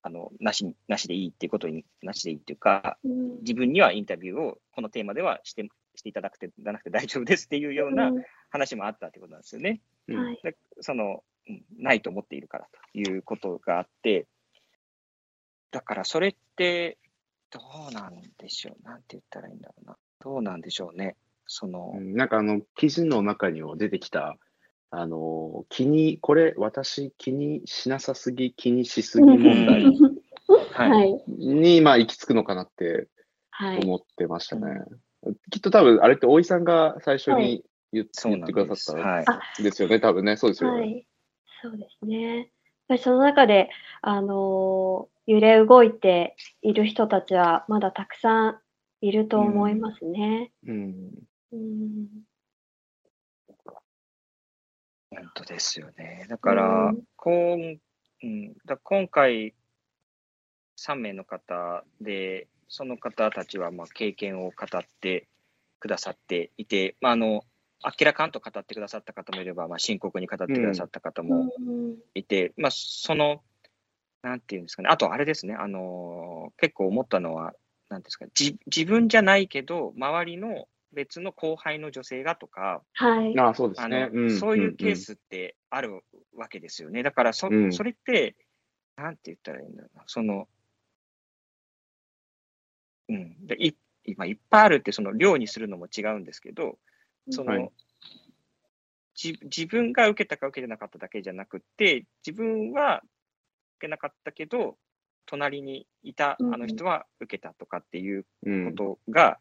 Speaker 1: あの、なし、なしでいいっていうことに、なしでいいっていうか、
Speaker 3: うん
Speaker 1: 自分にはインタビューをこのテーマではしてしていただくてなくて大丈夫ですっていうような話もあったってことなんですよね。
Speaker 3: うんはい
Speaker 1: でその、うんないと思っているからということがあって、だからそれってどうなんでしょう。なんて言ったらいいんだろうな。どうなんでしょうね。その、
Speaker 2: うんなんかあの、記事の中にも出てきた、あの、気に、これ私気にしなさすぎ、気にしすぎ問題
Speaker 1: はい。
Speaker 3: はい。
Speaker 2: に、まあ行き着くのかなって
Speaker 3: はい。
Speaker 2: 思ってましたね。きっと多分、あれって大井さんが最初
Speaker 3: は
Speaker 2: に言っ
Speaker 1: そう
Speaker 2: 言ってくだ
Speaker 1: なんです。
Speaker 2: さった
Speaker 1: はい。
Speaker 2: んですよね、多分ね。そうですよね。
Speaker 3: はい。そうですね。やっぱりその中で、あのー揺れ動いている人たちはまだたくさんいると思いますね。
Speaker 2: うん。
Speaker 3: うん。
Speaker 1: 本当ですよね。だから、
Speaker 3: うん
Speaker 1: こんうん、だ今回、3名の方で、その方たちはまあ経験を語ってくださっていて、まあ、あの明らかんと語ってくださった方もいれば、まあ、深刻に語ってくださった方も
Speaker 3: うん。
Speaker 1: いて、まあ、その、なんていうんですかね、あとあれですね、あの結構思ったのは、なんですかじ自分じゃないけど、周りの別の後輩の女性がとか、
Speaker 3: はい。
Speaker 2: ああ、そうです
Speaker 1: そういうケー。
Speaker 2: ん
Speaker 1: スってあるわけですよね。だからそ、
Speaker 2: うん
Speaker 1: それって、なんて言ったらいいんだろうな、その、うん、でい今いっぱいあるって、その量にするのも違うんですけど、その、
Speaker 2: はい
Speaker 1: じ自分が受けたか受けてなかっただけじゃなくて、自分は受けなかったけど、隣にいたあの人は受けたとかっていう
Speaker 2: うん。
Speaker 1: ことが、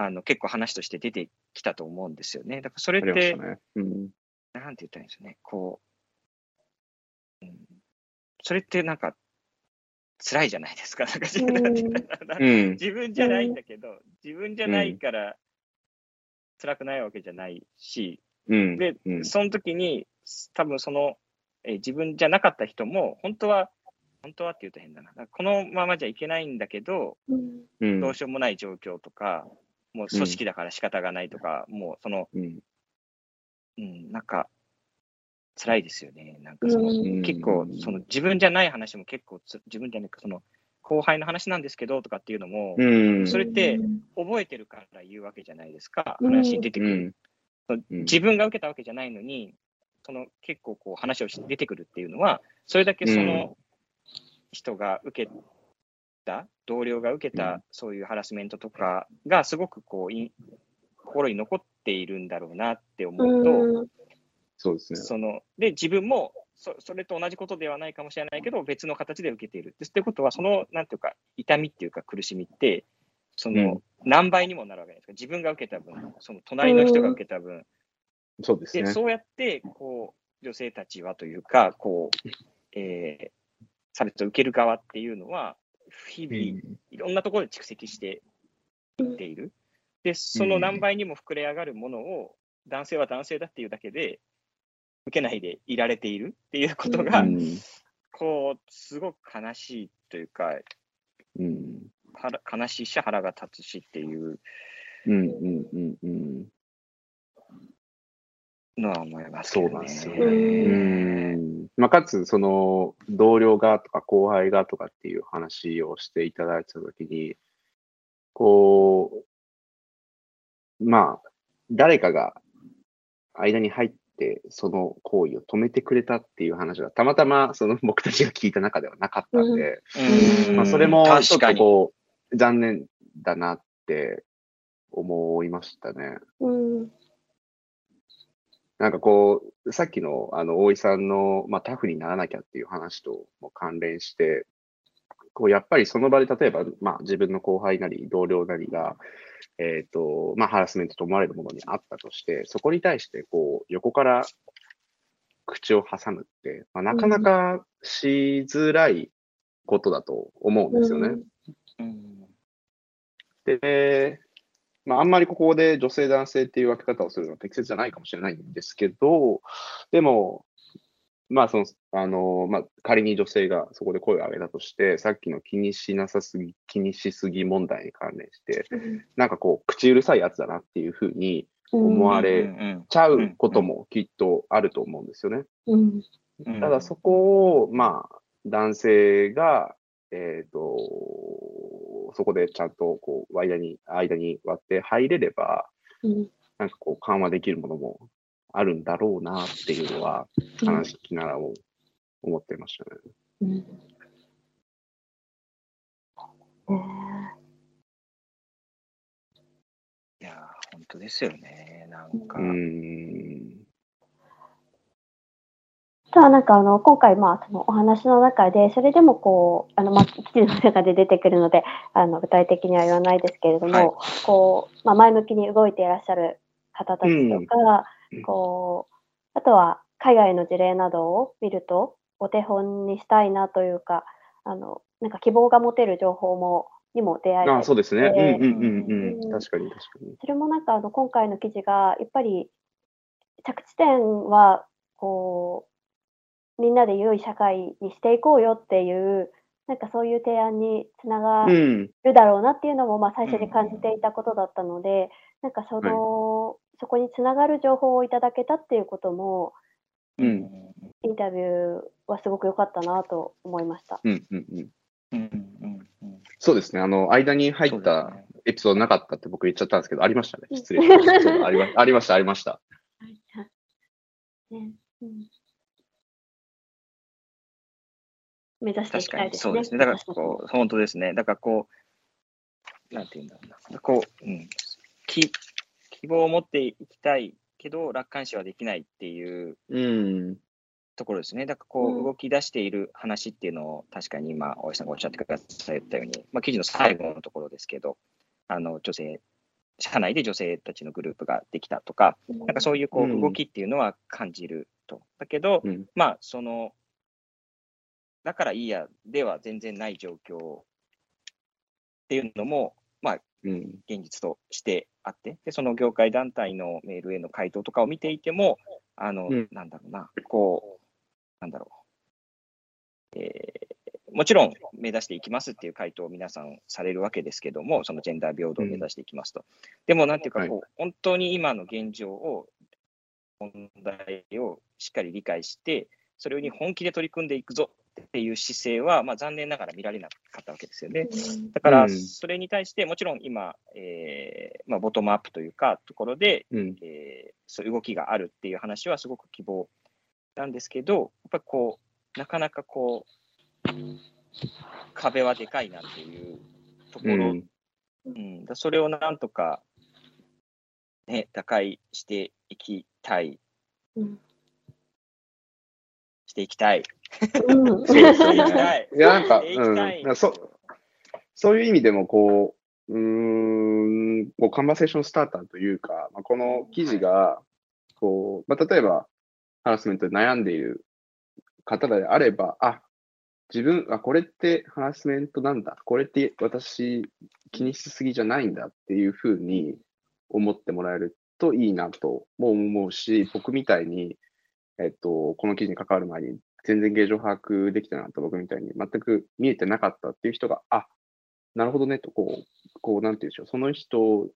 Speaker 1: あの結構話として出てきたと思うんですよね。だからそれ
Speaker 2: あ
Speaker 1: って、
Speaker 2: ね。うん。
Speaker 1: なんて言ったらいいんですかね、こう、うん、それってなんか、辛いじゃないですか。なんか自分 じゃないんだけど、自分じゃないから辛くないわけじゃないし、
Speaker 2: うん。
Speaker 1: で、
Speaker 2: うん
Speaker 1: その時に、多分その、えー自分じゃなかった人も、本当は、本当はって言うと変だな。このままじゃいけないんだけど、
Speaker 3: うん
Speaker 2: うん
Speaker 1: どうしようもない状況とか、もう組織だから仕方がないとか、もうその、
Speaker 2: うん
Speaker 1: うん、なんか、辛いですよね。なんかその、
Speaker 3: うん
Speaker 1: 結構、その自分じゃない話も結構つ、自分じゃないか、その、後輩の話なんですけどとかっていうのも、
Speaker 2: うん。
Speaker 1: それって
Speaker 3: うん
Speaker 1: 覚えてるから言うわけじゃないですか、
Speaker 3: うん
Speaker 1: 話に出てくる。自分が受けたわけじゃないのに、その結構こう話をして出てくるっていうのは、それだけその人が受けた、同僚が受け
Speaker 2: う
Speaker 1: たそういうハラスメントとかがすごくこうい心に残っているんだろうなって思うと、
Speaker 3: うん
Speaker 2: そうですね。
Speaker 1: そので自分もそそれと同じことではないかもしれないけど、別の形で受けている。ですってことは、そのなんていうか、痛みっていうか苦しみって、その何倍にもなるわけですか。自分が受けた分、その隣の人が受けた分、で、
Speaker 2: そうですね。
Speaker 1: そうやって、こう、女性たちはというか、こう、えー差別を受ける側っていうのは、日々、いろんなところで蓄積していっている。で、その何倍にも膨れ上がるものを、男性は男性だっていうだけで、受けないでいられているっていうことが、
Speaker 2: うん。
Speaker 1: こう、すごく悲しいというか、
Speaker 2: うん。
Speaker 1: 腹悲しいし、腹が立つしっていう。
Speaker 2: うんうんうんうん
Speaker 1: のは思います
Speaker 2: そう。なんですよ
Speaker 3: ね
Speaker 2: うんまあ、かつ、その、同僚がとか後輩がとかっていう話をしていただいたときに、こう、まあ、誰かが間に入って、その行為を止めてくれたっていう話が、たまたまその僕たちが聞いた中ではなかったんで、
Speaker 1: うん
Speaker 2: まあ、それもちょっと
Speaker 1: 確かに。
Speaker 2: こう、残念だなって思いましたね。
Speaker 3: うん
Speaker 2: なんかこう、さっきのあの大井さんの、まあ、タフにならなきゃっていう話とも関連して、こうやっぱりその場で例えば、まあ、自分の後輩なり同僚なりが、えっ、と、まあ、ハラスメントと思われるものにあったとして、そこに対してこう横から口を挟むって、まあ、なかなかしづらいことだと思うんですよね。
Speaker 1: うん
Speaker 2: で、まあ、あんまりここで女性、男性っていう分け方をするのは適切じゃないかもしれないんですけど、でも、まあそのあのまあ、仮に女性がそこで声を上げたとして、さっきの気にしなさすぎ、気にしすぎ問題に関連して、なんかこう、口うるさいやつだなっていうふうに思われ
Speaker 1: うん
Speaker 2: ちゃうこともきっとあると思うんですよね。ただそこを、まあ、男性が、えっ、と、そこでちゃんと、こう、間に、間に割って入れれば、
Speaker 3: うん
Speaker 2: なんかこう、緩和できるものもあるんだろうなっていうのは、話聞きながらも思ってましたね。
Speaker 3: うんね
Speaker 1: いやー、本当ですよね。なんか、
Speaker 2: うーん。
Speaker 3: あとはなんかあの今回まあそのお話の中でそれでもこうあのまあ記事の中で出てくるのであの具体的には言わないですけれども、
Speaker 1: はい
Speaker 3: こうまあ前向きに動いていらっしゃる方たちとか、
Speaker 2: うん
Speaker 3: こうあとは海外の事例などを見るとお手本にしたいなというかあのなんか希望が持てる情報もにも出会えて
Speaker 2: あそうですね。うん
Speaker 3: で
Speaker 2: うんうん
Speaker 3: う
Speaker 2: うんん。確かに確かに。
Speaker 3: それもなんかあの今回の記事がやっぱり着地点はこうみんなで良い社会にしていこうよっていうなんかそういう提案につなが
Speaker 2: うん。
Speaker 3: るだろうなっていうのもまあ最初に感じていたことだったので、なんかその、そこにつながる情報をいただけたっていうことも
Speaker 2: うん
Speaker 3: インタビューはすごく良かったなと思いました。
Speaker 2: うんうんうん。
Speaker 1: うんうんうん
Speaker 2: そうですね。あの、間に入ったエピソードなかったって僕言っちゃったんですけど、ありましたね。失礼しました。ありまありました、ありました。
Speaker 3: ねうん目指していきたいですね。
Speaker 1: そうですね。だからこう、本当ですね。だからこう、なんていうんだろうな。こう、うん、き希望を持っていきたいけど、楽観視はできないっていう
Speaker 2: うん。
Speaker 1: ところですね。だからこ
Speaker 3: う
Speaker 1: 動き出している話っていうのを、確かに今、大石さんがおっしゃってくださったように、まあ、記事の最後のところですけど、あの女性、社内で女性たちのグループができたとか、なんかそういうこ
Speaker 2: う
Speaker 1: 動きっていうのは感じると。だけど、
Speaker 2: うん。
Speaker 1: まあ、その、だからいいやでは全然ない状況っていうのも、まあ、
Speaker 2: うん。
Speaker 1: 現実としてあって、でその業界団体のメールへの回答とかを見ていても、あの、
Speaker 2: うん
Speaker 1: なんだろうな、こう、なんだろう、えーもちろん目指していきますっていう回答を皆さんされるわけですけども、そのジェンダー平等を目指していきますと。でも、なんていうかこう、本当に今の現状を、問題をしっかり理解して、それに本気で取り組んでいくぞっっていう姿勢は、まあ、残念ながら見られなかったわけですよね。だから、
Speaker 2: うん
Speaker 1: それに対して、もちろん今、えーまあ、ボトムアップというか、ところで、
Speaker 2: うん。
Speaker 1: えーそういう動きがあるっていう話はすごく希望なんですけど、やっぱりこう、なかなかこう、壁はでかいなっていうとこ
Speaker 2: う
Speaker 1: ろ、
Speaker 2: ん。
Speaker 1: うんだそれをなんとか、ね、打開していきたい、
Speaker 3: うん
Speaker 1: していきたい。
Speaker 3: うん
Speaker 2: そうです
Speaker 1: してい
Speaker 2: や、なんか、うん。そそういう意味でも、こう、うーん、こう、カンバセーションスターターというか、まあ、この記事が、こう、まあ、例えば、ハラスメントで悩んでいる方であれば、あ、自分、あ、これってハラスメントなんだ。これって私気にしすぎじゃないんだっていうふうに思ってもらえるといいなとも思うし、僕みたいに、えっと、この記事に関わる前に全然現状把握できてなかった僕みたいに全く見えてなかったっていう人が、あ、なるほどねと、こう、こう、なんていうんでしょう、その人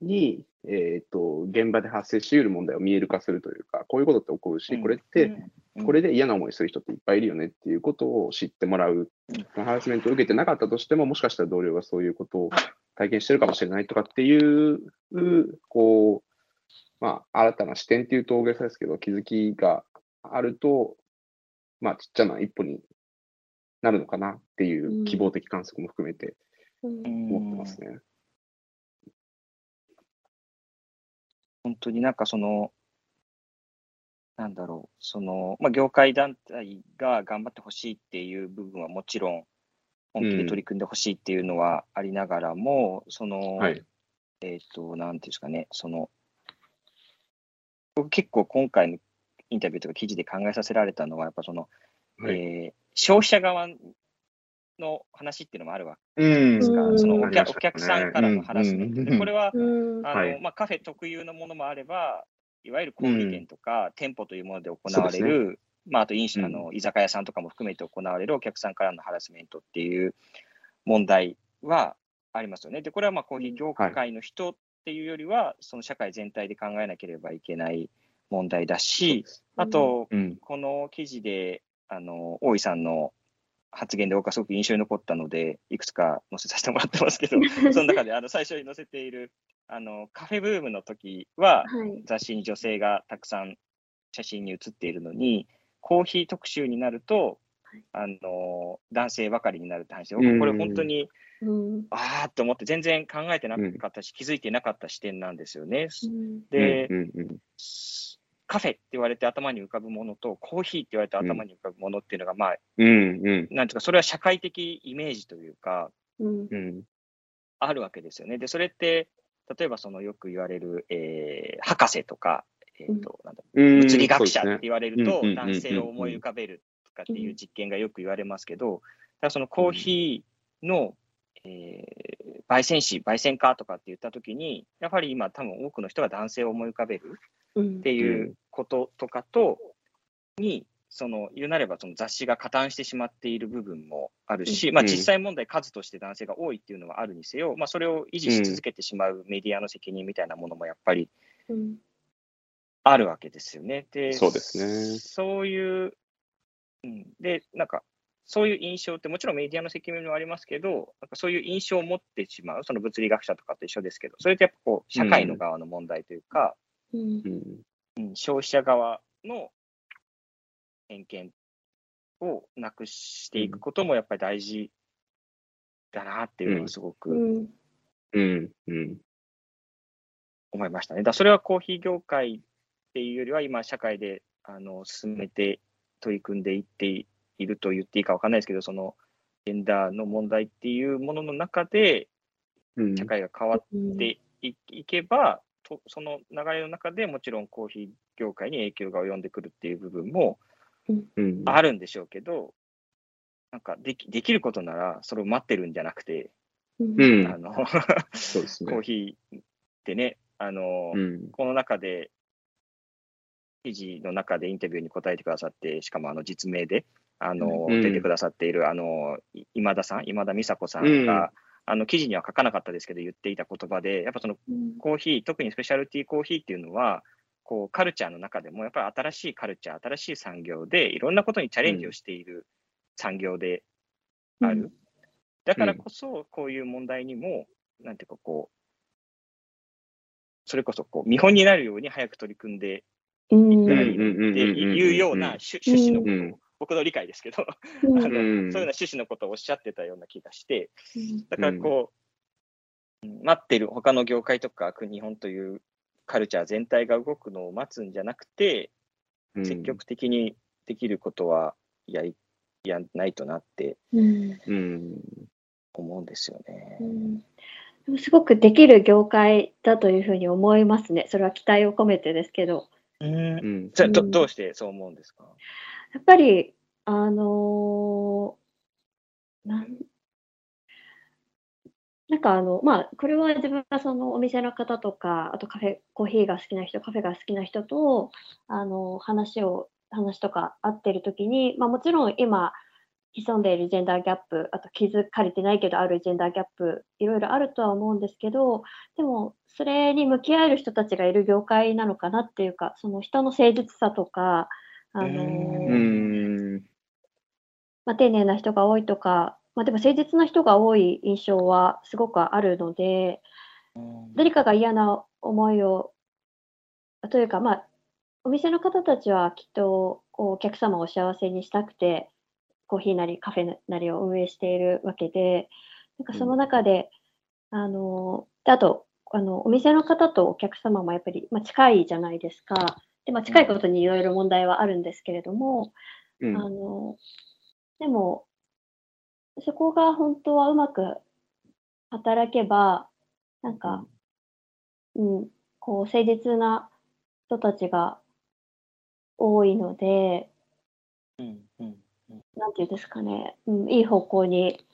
Speaker 2: に、えっと、現場で発生し得る問題を見える化するというか、こういうことって起こるし、これって、
Speaker 1: うん
Speaker 2: これで嫌な思いする人っていっぱいいるよねっていうことを知ってもらう。ハラスメントを受けてなかったとしても、もしかしたら同僚がそういうことを体験してるかもしれないとかっていう、こう、まあ、新たな視点っていうと大げさですけど、気づきがあると、まあ、ちっちゃな一歩になるのかなっていう希望的観測も含めて
Speaker 3: うん
Speaker 2: 思ってますね。
Speaker 1: 本当になんかその、なんだろう、その、まあ、業界団体が頑張ってほしいっていう部分はもちろん、本気で取り組んでほしいっていうのはありながらも、その、
Speaker 2: はい。
Speaker 1: えっ、と、なんていうんですかね、その、僕結構今回のインタビューとか記事で考えさせられたのは、やっぱその、
Speaker 2: はい。
Speaker 1: えー消費者側の話っていうのもあるわ
Speaker 2: うん
Speaker 1: けですか、
Speaker 3: うん。
Speaker 1: そのお客お客さんからのハラスメントで、
Speaker 2: うん。うん
Speaker 1: これは
Speaker 3: うん。
Speaker 1: あの、
Speaker 2: はい。
Speaker 1: まあ、カフェ特有のものもあれば、いわゆる小売店とか、店舗というもので行われる、まあ、あと飲酒、
Speaker 2: うん。
Speaker 1: あの居酒屋さんとかも含めて行われるお客さんからのハラスメントっていう問題はありますよね。で、これはまあコーヒー業界の人っていうよりは、その社会全体で考えなければいけない問題だし、あと、
Speaker 2: うん。
Speaker 1: この記事で、あの、大井さんの発言で僕はすごく印象に残ったので、いくつか載せさせてもらってますけど、その中であの最初に載せているあのカフェブームの時は、
Speaker 3: はい。
Speaker 1: 雑誌に女性がたくさん写真に写っているのに、コーヒー特集になると、あの男性ばかりになるって話で、僕これ本当に、
Speaker 3: うん。
Speaker 1: あーって思って全然考えてなかったし、気づいてなかった視点なんですよね。
Speaker 3: うん。
Speaker 1: で、カフェって言われて頭に浮かぶものと、コーヒーって言われて頭に浮かぶものっていうのが、まあ、
Speaker 2: うんうん。
Speaker 1: なんていうか、それは社会的イメージというか、
Speaker 3: うん。
Speaker 2: うん。
Speaker 1: あるわけですよね。で、それって、例えばそのよく言われる、えー博士とか、えーとなんだ
Speaker 2: うん。
Speaker 1: 物理学者って言われると、男性を思い浮かべるとかっていう実験がよく言われますけど、ただそのコーヒーの、えー焙煎士、焙煎家とかって言ったときに、やはり今、多分多くの人が男性を思い浮かべる
Speaker 3: うん
Speaker 1: っていうこととかと、に、その言うなればその雑誌が加担してしまっている部分もあるし、まあ、
Speaker 2: うん
Speaker 1: 実際問題、数として男性が多いっていうのはあるにせよ、まあ、それを維持し続けてしまうメディアの責任みたいなものもやっぱり
Speaker 3: うん。
Speaker 1: あるわけですよね。で
Speaker 2: そうですね。
Speaker 1: そういう、うん、で、なんか、そういう印象って、もちろんメディアの責任もありますけど、なんかそういう印象を持ってしまう、その物理学者とかと一緒ですけど、それってやっぱこう、社会の側の問題というか、
Speaker 3: うん。
Speaker 2: うん。
Speaker 1: うん、消費者側の偏見をなくしていくこともやっぱり大事だなっていうのはすご
Speaker 3: う
Speaker 1: く
Speaker 3: ん。
Speaker 2: うんうん。
Speaker 1: 思いましたね。だそれはコーヒー業界っていうよりは今社会であの進めて取り組んでいっていると言っていいかわかんないですけど、そのジェンダーの問題っていうものの中で
Speaker 2: うん。
Speaker 1: 社会が変わっ
Speaker 3: うん
Speaker 1: ていいけば、とその流れの中でもちろんコーヒー業界に影響が及んでくるっていう部分も
Speaker 2: うん。
Speaker 1: あるんでしょうけど、なんかできできることならそれを待ってるんじゃなくて、
Speaker 3: うん。
Speaker 2: うん
Speaker 1: あの
Speaker 2: そうですね。
Speaker 1: コーヒーってね、あの
Speaker 2: うん。
Speaker 1: この中で、記事の中でインタビューに答えてくださって、しかもあの実名であの、
Speaker 2: うん。
Speaker 1: 出てくださっているあのい今田さん、今田美佐子さんが、あの記事には書かなかったですけど、言っていた言葉で、やっぱその
Speaker 3: うん。
Speaker 1: コーヒー、特にスペシャルティーコーヒーっていうのは、こうカルチャーの中でも、やっぱり新しいカルチャー、新しい産業で、いろんなことにチャレンジをしている産業である。だからこそ、こういう問題にも、なんていうかこう、それこそこう見本になるように早く取り組んで
Speaker 3: うん
Speaker 1: いったらいいっていうような趣趣旨のこと
Speaker 2: うん。
Speaker 1: を、僕の理解ですけど、
Speaker 3: うん
Speaker 1: あの
Speaker 2: うん
Speaker 1: そういうような趣旨のことをおっしゃってたような気がして、
Speaker 3: うん
Speaker 1: だからこう、うん待ってる他の業界とか、日本というカルチャー全体が動くのを待つんじゃなくて、
Speaker 2: うん
Speaker 1: 積極的にできることはやりやんないとなって。思うんですよね
Speaker 3: う。んでもすごくできる業界だというふうに思いますね。それは期待を込めてですけど。
Speaker 1: うん
Speaker 2: うん。
Speaker 1: じゃあど
Speaker 3: うん
Speaker 1: どうしてそう思うんですか？
Speaker 3: やっぱり、あのなんなんかあの、まあ、これは自分がそのお店の方とか、あとカフェ、コーヒーが好きな人、カフェが好きな人と、あの、話を、話とか合ってる時に、まあもちろん今、潜んでいるジェンダーギャップ、あと気づかれてないけどあるジェンダーギャップ、いろいろあるとは思うんですけど、でも、それに向き合える人たちがいる業界なのかなっていうか、その人の誠実さとか、あのー
Speaker 1: う
Speaker 2: うん。
Speaker 3: まあ、丁寧な人が多いとか、まあ、でも誠実な人が多い印象はすごくあるので、誰かが嫌な思いを、というか、まあ、お店の方たちはきっとこうお客様を幸せにしたくて、コーヒーなりカフェなりを運営しているわけで、なんかその中で、あの、であと、あの、お店の方とお客様もやっぱり、まあ、近いじゃないですか。で、まあ、近いことにいろいろ問題はあるんですけれども、
Speaker 2: うん。
Speaker 3: あの、でも、そこが本当はうまく働けば、なんか、うん、こう、誠実な人たちが多いので、
Speaker 1: うんうん
Speaker 3: なんていうんですかね、うん、いい方向に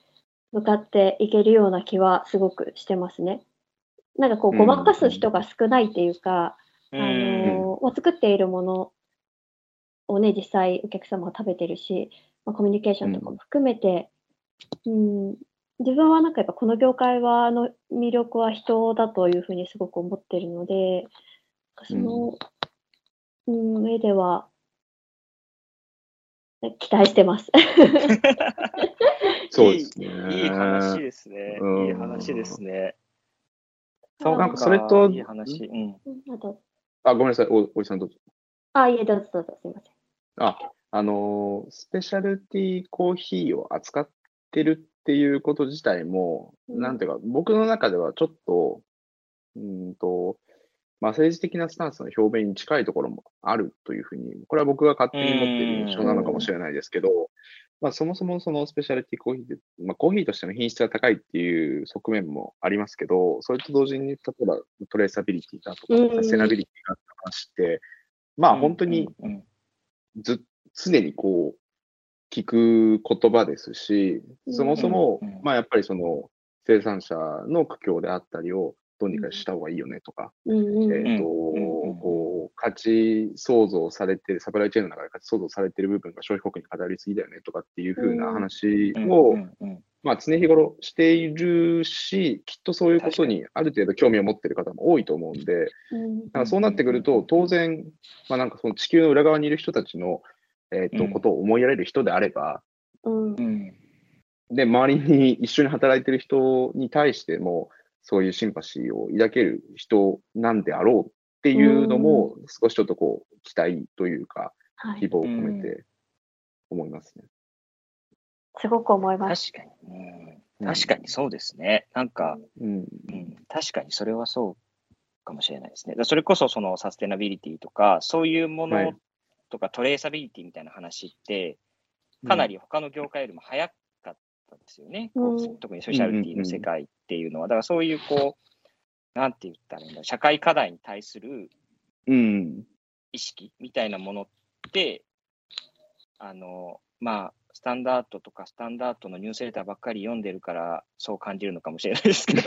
Speaker 3: 向かっていけるような気はすごくしてますね。なんかこう、
Speaker 2: うん
Speaker 3: ごまかす人が少ないっていうか、
Speaker 1: うん
Speaker 3: あのまあ、作っているものをね、実際お客様が食べてるし、まあ、コミュニケーションとかも含めて、うん、自分はなんかやっぱこの業界は、の魅力は人だというふうにすごく思ってるので、その、うん、上では、ね期待してます。
Speaker 2: そうですね。
Speaker 1: いい話ですね。
Speaker 2: うん
Speaker 1: いい話ですね。
Speaker 3: そう
Speaker 2: なんかそれと
Speaker 1: いい話。うん。
Speaker 3: うんあと、
Speaker 2: あ、ごめんなさい。お、おじさんどうぞ。
Speaker 3: あ、いえ、どうぞどうぞ、すいません。
Speaker 2: あ、あのースペシャルティーコーヒーを扱ってるっていうこと自体も、
Speaker 3: うん
Speaker 2: なんていうか、僕の中ではちょっと、うーんと、まあ、政治的なスタンスの表明に近いところもあるというふうに、これは僕が勝手に持っている印象なのかもしれないですけど、まあ、そもそもそのスペシャルティーコーヒーで、まあ、コーヒーとしての品質が高いっていう側面もありますけど、それと同時に、例えばトレーサビリティだとか、
Speaker 3: うん。
Speaker 2: サステナビリティがあった話って、まあ、本当に
Speaker 1: うん
Speaker 2: ず常にこう、聞く言葉ですし、そもそも、まあやっぱりその生産者の苦境であったりをどうにかした方がいいよねとか、えっ、と、価値創造されてる、サプライチェーンの中で価値創造されてる部分が消費国に偏りすぎだよねとかっていうふうな話
Speaker 1: うん
Speaker 2: を、まあ常日頃しているし、きっとそういうことにある程度興味を持ってる方も多いと思うんで、
Speaker 3: うん。
Speaker 2: だからそうなってくると、当然、まあなんかその地球の裏側にいる人たちの、えっ、と、
Speaker 1: うん。
Speaker 2: ことを思いやれる人であれば、
Speaker 3: うん。
Speaker 1: うん。
Speaker 2: で、周りに一緒に働いてる人に対しても、そういうシンパシーを抱ける人なんであろうっていうのも、少しちょっとこう、期待というか、
Speaker 3: はい
Speaker 2: 希望を込めて思いますね。
Speaker 3: すごく思います。
Speaker 1: 確かに、うん。確かにそうですね。なんか、
Speaker 2: うん。
Speaker 1: うん、確かにそれはそうかもしれないですね。それこそそのサステナビリティとか、そういうもの
Speaker 2: はい
Speaker 1: とかトレーサビリティみたいな話って、かなり他の業界よりも早かったですよね。こう
Speaker 3: うん
Speaker 1: 特にソーシャルティの世界っていうのは。だからそういうこう、なんて言ったらいいんだ社会課題に対する
Speaker 2: うん。
Speaker 1: 意識みたいなものって、あの、まあ、スタンダードとかスタンダードのニュースレターばっかり読んでるから、そう感じるのかもしれないですけど、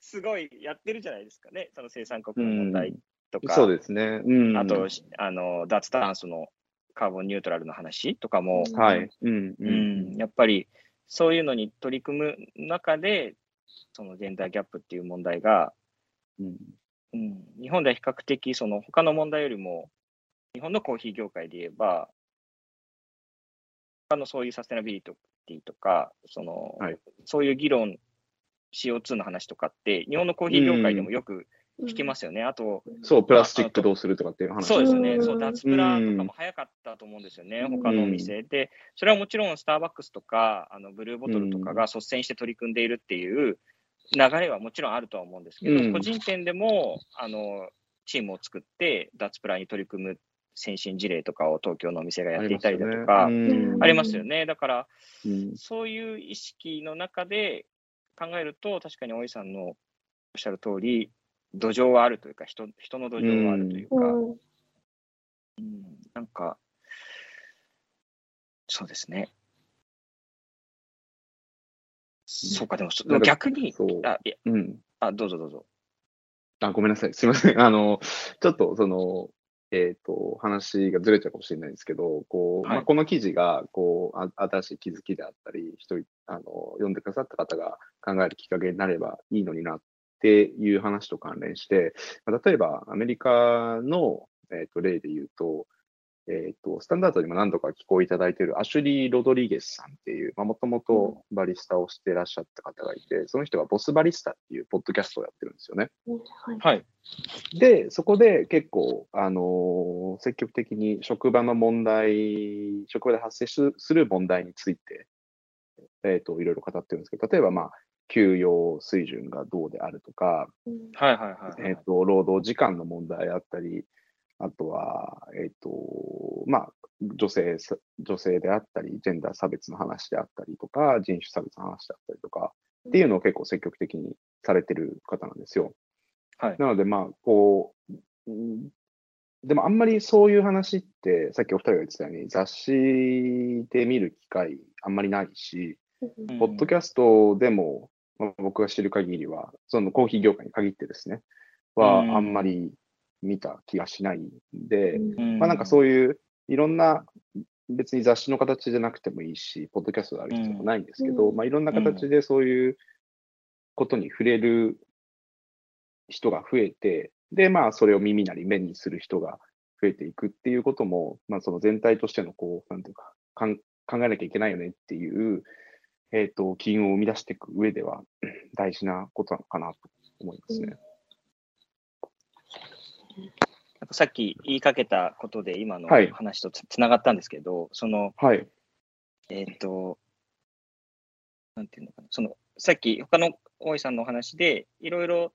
Speaker 1: すごいやってるじゃないですかね、その生産国の問題とか、
Speaker 2: そうですね。うん。
Speaker 1: あと、あの、脱炭素のカーボンニュートラルの話とかも、
Speaker 2: はい。うん。
Speaker 1: う。ん、やっぱりそういうのに取り組む中で、そのジェンダーギャップっていう問題が、
Speaker 2: うん。
Speaker 1: うん、日本では比較的その他の問題よりも日本のコーヒー業界で言えばのそういうサステナビリティとか、その、
Speaker 2: はい
Speaker 1: そういう議論、CO2 の話とかって、日本のコーヒー業界でもよく聞きますよね。あと、
Speaker 2: そう、プラスチックどうするとかっていう話。
Speaker 1: そうですよね、
Speaker 3: うん。
Speaker 1: そう、脱プラとかも早かったと思うんですよね、他のお店。で。それはもちろん、スターバックスとか、あのブルーボトルとかが率先して取り組んでいるっていう流れはもちろんあるとは思うんですけど、
Speaker 2: うん。
Speaker 1: 個人店でもあのチームを作って、脱プラに取り組む先進事例とかを東京のお店がやっていたりだとか、あ
Speaker 3: うん。
Speaker 1: りますよね。だから、
Speaker 2: うん。
Speaker 1: そういう意識の中で考えると、確かに大井さんのおっしゃる通り、土壌はあるというか、人人の土壌はあるというか、
Speaker 3: うん
Speaker 1: うんなんか、そうですね。そうか、でも逆に、あ、いや
Speaker 2: うん。
Speaker 1: あ、どうぞどうぞ。
Speaker 2: あ、ごめんなさい。すいません。あの、ちょっと、その、えっ、と、話がずれちゃうかもしれないんですけど、こう、
Speaker 1: はい
Speaker 2: まあ、この記事が、こうあ、新しい気づきであったり、一人、あの、読んでくださった方が考えるきっかけになればいいのになっていう話と関連して、まあ例えば、アメリカの、えっ、と、例で言うと、えっ、と、スタンダードにも何度か寄稿いただいているアシュリー・ロドリゲスさんっていう、まあ、もともとバリスタをしていらっしゃった方がいて、その人がボスバリスタっていうポッドキャストをやってるんですよね。
Speaker 3: はい
Speaker 1: はい。
Speaker 2: で、そこで結構、あのー積極的に職場の問題、職場で発生すする問題について、えっ、と、いろいろ語ってるんですけど、例えば、まあ、給与水準がどうであるとか、
Speaker 3: うん
Speaker 1: はいはいはい、はい。
Speaker 2: えっ、と、労働時間の問題あったり、あとは、えっ、と、まあ、女性さ、女性であったり、ジェンダー差別の話であったりとか、人種差別の話であったりとか、っていうのを結構積極的にされてる方なんですよ。
Speaker 1: はい。
Speaker 2: なので、まあ、こう、うんでもあんまりそういう話って、さっきお二人が言ってたように、雑誌で見る機会あんまりないし、
Speaker 1: うん。
Speaker 2: ポッドキャストでも、まあ僕が知る限りは、そのコーヒー業界に限ってですね、は
Speaker 1: うん。
Speaker 2: あんまり見た気がしないんで、
Speaker 1: うん。
Speaker 2: まあなんかそういういろんな、別に雑誌の形じゃなくてもいいし、ポッドキャストである必要もないんですけど、
Speaker 3: うん。
Speaker 2: まあいろんな形でそういうことに触れる人が増えて、で、まあそれを耳なり目にする人が増えていくっていうことも、まあその全体としてのこう、なんていうか、考えなきゃいけないよねっていう、えっ、と、機運を生み出していく上では 大事なことなのかなと思いますね。
Speaker 1: なんかさっき言いかけたことで、今の
Speaker 2: はい
Speaker 1: 話とつつながったんですけど、その、
Speaker 2: はい。
Speaker 1: えっ、と、なんていうのかな、その、さっき他の大井さんのお話で、いろいろ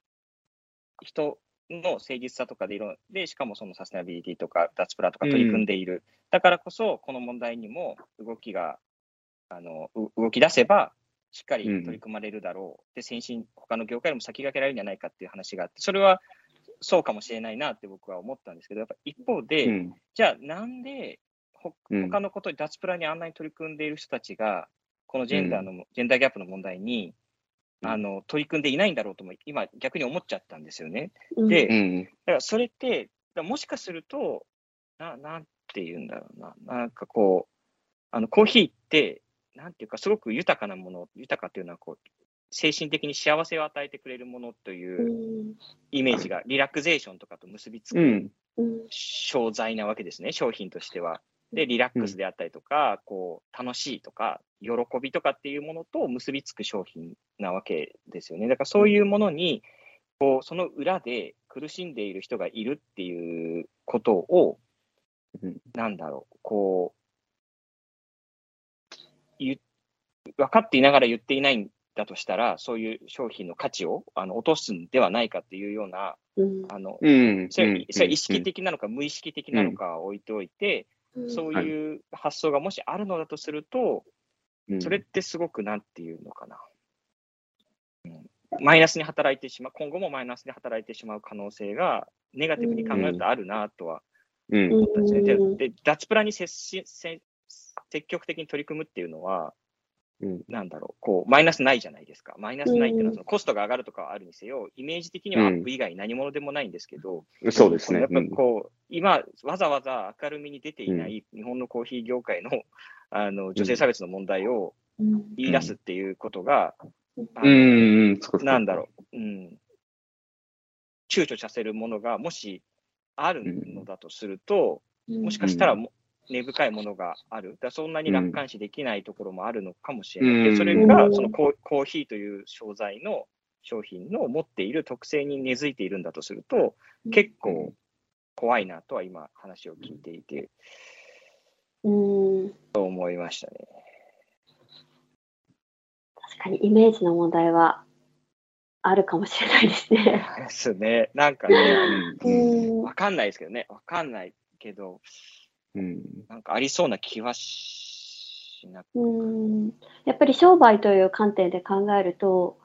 Speaker 1: 人の誠実さとかでいろ、で、しかもそのサステナビリティとか脱プラとか取り組んでいる。だからこそ、この問題にも動きが、あの、う動き出せば、しっかり取り組まれるだろう。で、先進、他の業界でも先駆けられるんじゃないかっていう話があって、それはそうかもしれないなって僕は思ったんですけど、やっぱ一方で、
Speaker 2: うん。
Speaker 1: じゃあなんでほ
Speaker 2: うん
Speaker 1: 他のことに脱プラにあんなに取り組んでいる人たちが、このジェンダーの、ジェンダーギャップの問題に
Speaker 2: うん
Speaker 1: あの取り組んでいないんだろうとも今逆に思っちゃったんですよね。
Speaker 3: うん
Speaker 1: で
Speaker 2: うん。
Speaker 1: だからそれって、もしかすると、ななんて言うんだろうな、なんかこう、あのコーヒーって、なんていうか、すごく豊かなもの、豊かっていうのはこう、精神的に幸せを与えてくれるものといううんイメージが、リラクゼーションとかと結びつく商材なわけですね、商品としては。で、リラックスであったりとか、こう、楽しいとか、喜びとかっていうものと結びつく商品なわけですよね。だからそういうものに、こう、その裏で苦しんでいる人がいるっていうことを
Speaker 2: うん、
Speaker 1: なんだろう、こう、言分かっていながら言っていないんだとしたら、そういう商品の価値をあの落とすんではないかっていうような、
Speaker 3: うん。
Speaker 1: あの、
Speaker 2: うん。
Speaker 1: それ意識的なのか無意識的なのかは置いておいて、
Speaker 3: うん。
Speaker 1: そういう発想がもしあるのだとすると、
Speaker 2: うん。
Speaker 1: それってすごくなんていうのかな、うん。マイナスに働いてしまう、今後もマイナスに働いてしまう可能性が、ネガティブに考えるとあるなとは
Speaker 2: うん。
Speaker 1: 思ったんですね。
Speaker 3: うん
Speaker 1: でで、脱プラに接しせ積極的に取り組むっていうのは、
Speaker 2: うん。
Speaker 1: なんだろう、こう、マイナスないじゃないですか。マイナスないっていうのは、
Speaker 3: うん。
Speaker 1: そのコストが上がるとかはあるにせよ、イメージ的にはアップ以外何物でもないんですけど、
Speaker 2: そうですね。
Speaker 1: やっぱりこう、今、わざわざ明るみに出ていない日本のコーヒー業界のあの女性差別の問題を
Speaker 3: うん。
Speaker 1: 言い出すっていうことが、あ
Speaker 2: う
Speaker 1: の
Speaker 2: ん。
Speaker 1: なんだろう、うん、躊躇させるものがもしあるのだとすると、もしかしたらも、根深いものがある。だそんなに楽観視できないところもあるのかもしれない。でそれがそのココーヒーという商材の商品の持っている特性に根付いているんだとすると、結構怖いなとは今話を聞いていて、
Speaker 3: うん、
Speaker 1: と思いましたね。
Speaker 3: 確かにイメージの問題はあるかもしれないですね。
Speaker 1: ですね。なんかね、
Speaker 3: う
Speaker 2: うん
Speaker 3: ん
Speaker 1: わかんないですけどね。わかんないけど、
Speaker 2: うん。
Speaker 1: なんかありそうな気はしなく
Speaker 3: うん。やっぱり商売という観点で考えると、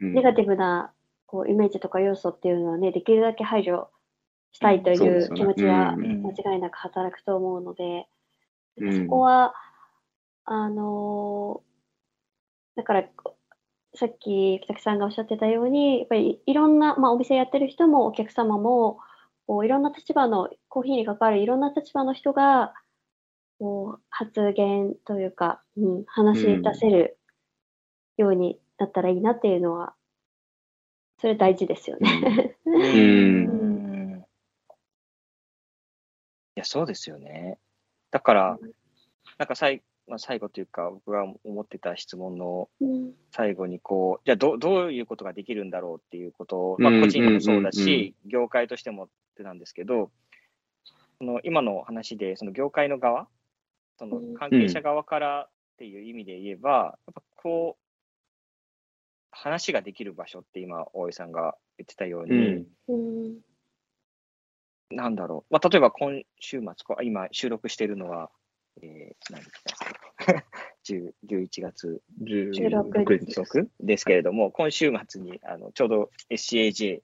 Speaker 2: うん。
Speaker 3: ネガティブなこうイメージとか要素っていうのはね、できるだけ排除したいという気持ちは
Speaker 2: うん。
Speaker 3: 間違いなく働くと思うので、
Speaker 2: うん。
Speaker 3: そこは、あのーだから、さっき北木さんがおっしゃってたように、やっぱりいろんな、まあ、お店やってる人もお客様も、こういろんな立場の、コーヒーに関わるいろんな立場の人が、こう発言というか、うん、話し出せるようになったらいいなっていうのは、それ大事ですよね。
Speaker 1: う
Speaker 2: うん
Speaker 1: ん。いや、そうですよね。だから、なんか最まあ、最後というか、僕が思ってた質問の
Speaker 3: うん
Speaker 1: 最後にこう、じゃあどどういうことができるんだろうっていうことを、まあ、
Speaker 2: うん
Speaker 1: 個人でもそうだ
Speaker 2: うんうん
Speaker 1: し、業界としてもってなんですけど、その今の話で、その業界の側、その
Speaker 3: うん。
Speaker 1: 関係者側からっていう意味で言えば、やっぱこう、話ができる場所って今、大井さんが言ってたよう
Speaker 2: う
Speaker 1: に、
Speaker 2: ん。
Speaker 3: うん。
Speaker 1: なんだろう、まあ、例えば今週末、こう今収録しているのは、えー、何日だ10 11月
Speaker 3: 16
Speaker 2: 16日。
Speaker 1: 16ですけれども、今週末にあのちょうど SCAJ が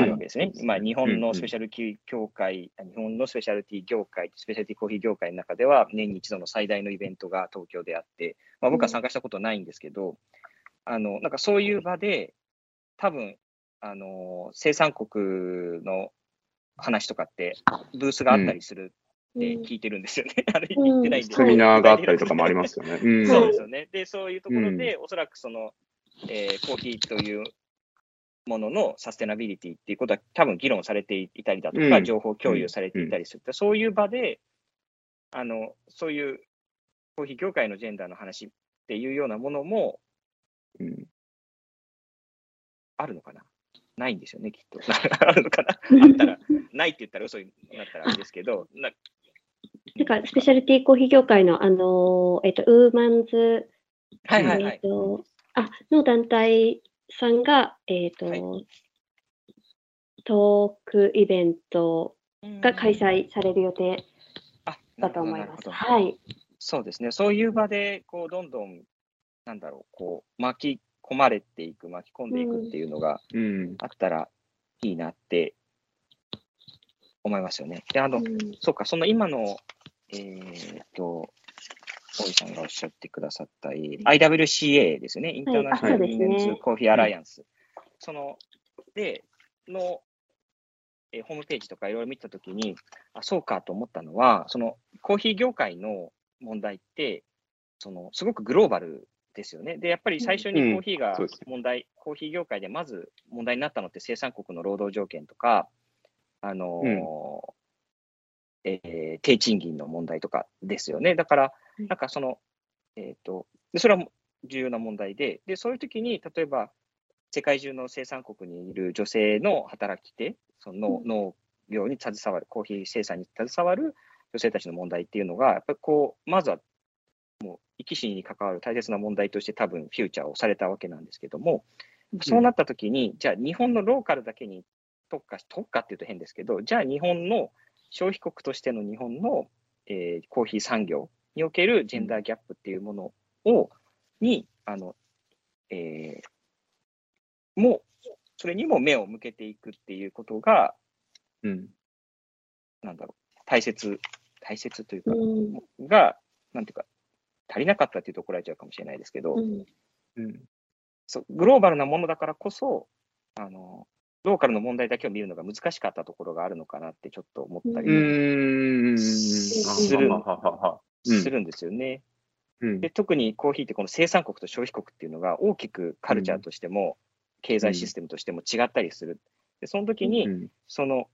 Speaker 1: あるわけですね。まあ、日本のスペシャルティ協会、日本のスペシャルティ業界、スペシャルティコーヒー業界の中では、年に一度の最大のイベントが東京であって、まあ、僕は参加したことないんですけど、あのなんかそういう場で、多分あの生産国の話とかって、ブースがあったりするって聞いてるんですよね。あれ
Speaker 3: うん
Speaker 1: 言ってないんで。
Speaker 2: セミナーがあったりとかもありますよね。うん
Speaker 1: そうですよね。で、そういうところで、おそらくその、えーコーヒーというもののサステナビリティっていうことは多分議論されていたりだとか、
Speaker 2: うん
Speaker 1: 情報共有されていたりする。そういう場で、あの、そういうコーヒー業界のジェンダーの話っていうようなものも
Speaker 2: うん
Speaker 1: あるのかな？ないんですよね、きっと。あるのかな？あったら、ないって言ったら嘘になったらあれですけど、な
Speaker 3: なんか、スペシャルティーコーヒー業界の、あのーえっと、ウーマンズ、
Speaker 1: はいはいはい
Speaker 3: えっ。と、あ、の団体さんが、えっと、
Speaker 1: はい
Speaker 3: トークイベントが開催される予定
Speaker 1: あ
Speaker 3: だと思います。はい。
Speaker 1: そうですね、そういう場で、こう、どんどん、なんだろう、こう、巻き込まれていく、巻き込んでいくっていうのが
Speaker 2: うん
Speaker 1: あったらいいなって思いますよね。で、あの、
Speaker 3: うん
Speaker 1: そうか、その今の、えーっと、大井さんがおっしゃってくださった、えー IWCA ですよね、インターナショナル・
Speaker 3: あそうですね。
Speaker 1: メンズ・コーヒー・アライアンス。その、で、の、えーホームページとかいろいろ見たときに、あ、そうかと思ったのは、そのコーヒー業界の問題って、そのすごくグローバルですよね。で、やっぱり最初にコーヒーが
Speaker 2: うんそうですね。
Speaker 1: 問題、コーヒー業界でまず問題になったのって生産国の労働条件とか、あのーえー低賃金の問題とかですよね。だから、
Speaker 3: うん
Speaker 1: なんかその、えっ、と、でそれは重要な問題で、で、そういう時に、例えば、世界中の生産国にいる女性の働き手、その
Speaker 3: うん。
Speaker 1: 農業に携わる、コーヒー生産に携わる女性たちの問題っていうのが、やっぱりこう、まずは、もう、生き死にに関わる大切な問題として多分フューチャーをされたわけなんですけども、そうなった時に、じゃあ日本のローカルだけに特化し、特化っていうと変ですけど、じゃあ日本の消費国としての日本の、えーコーヒー産業におけるジェンダーギャップっていうものを、に、あの、えーもう、それにも目を向けていくっていうことが、
Speaker 2: うん。
Speaker 1: なんだろう、大切、大切というか、
Speaker 3: うん。
Speaker 1: が、なんていうか、足りなかったっていうと怒られちゃうかもしれないですけど、
Speaker 3: うん。
Speaker 2: うん。
Speaker 1: そうグローバルなものだからこそ、あの、ローカルの問題だけを見るのが難しかったところがあるのかなってちょっと思ったり。するするんですよね。
Speaker 2: うん。
Speaker 1: で特にコーヒーってこの生産国と消費国っていうのが大きくカルチャーとしても、経済システムとしても違ったりする。でその時に、
Speaker 2: うん
Speaker 1: その、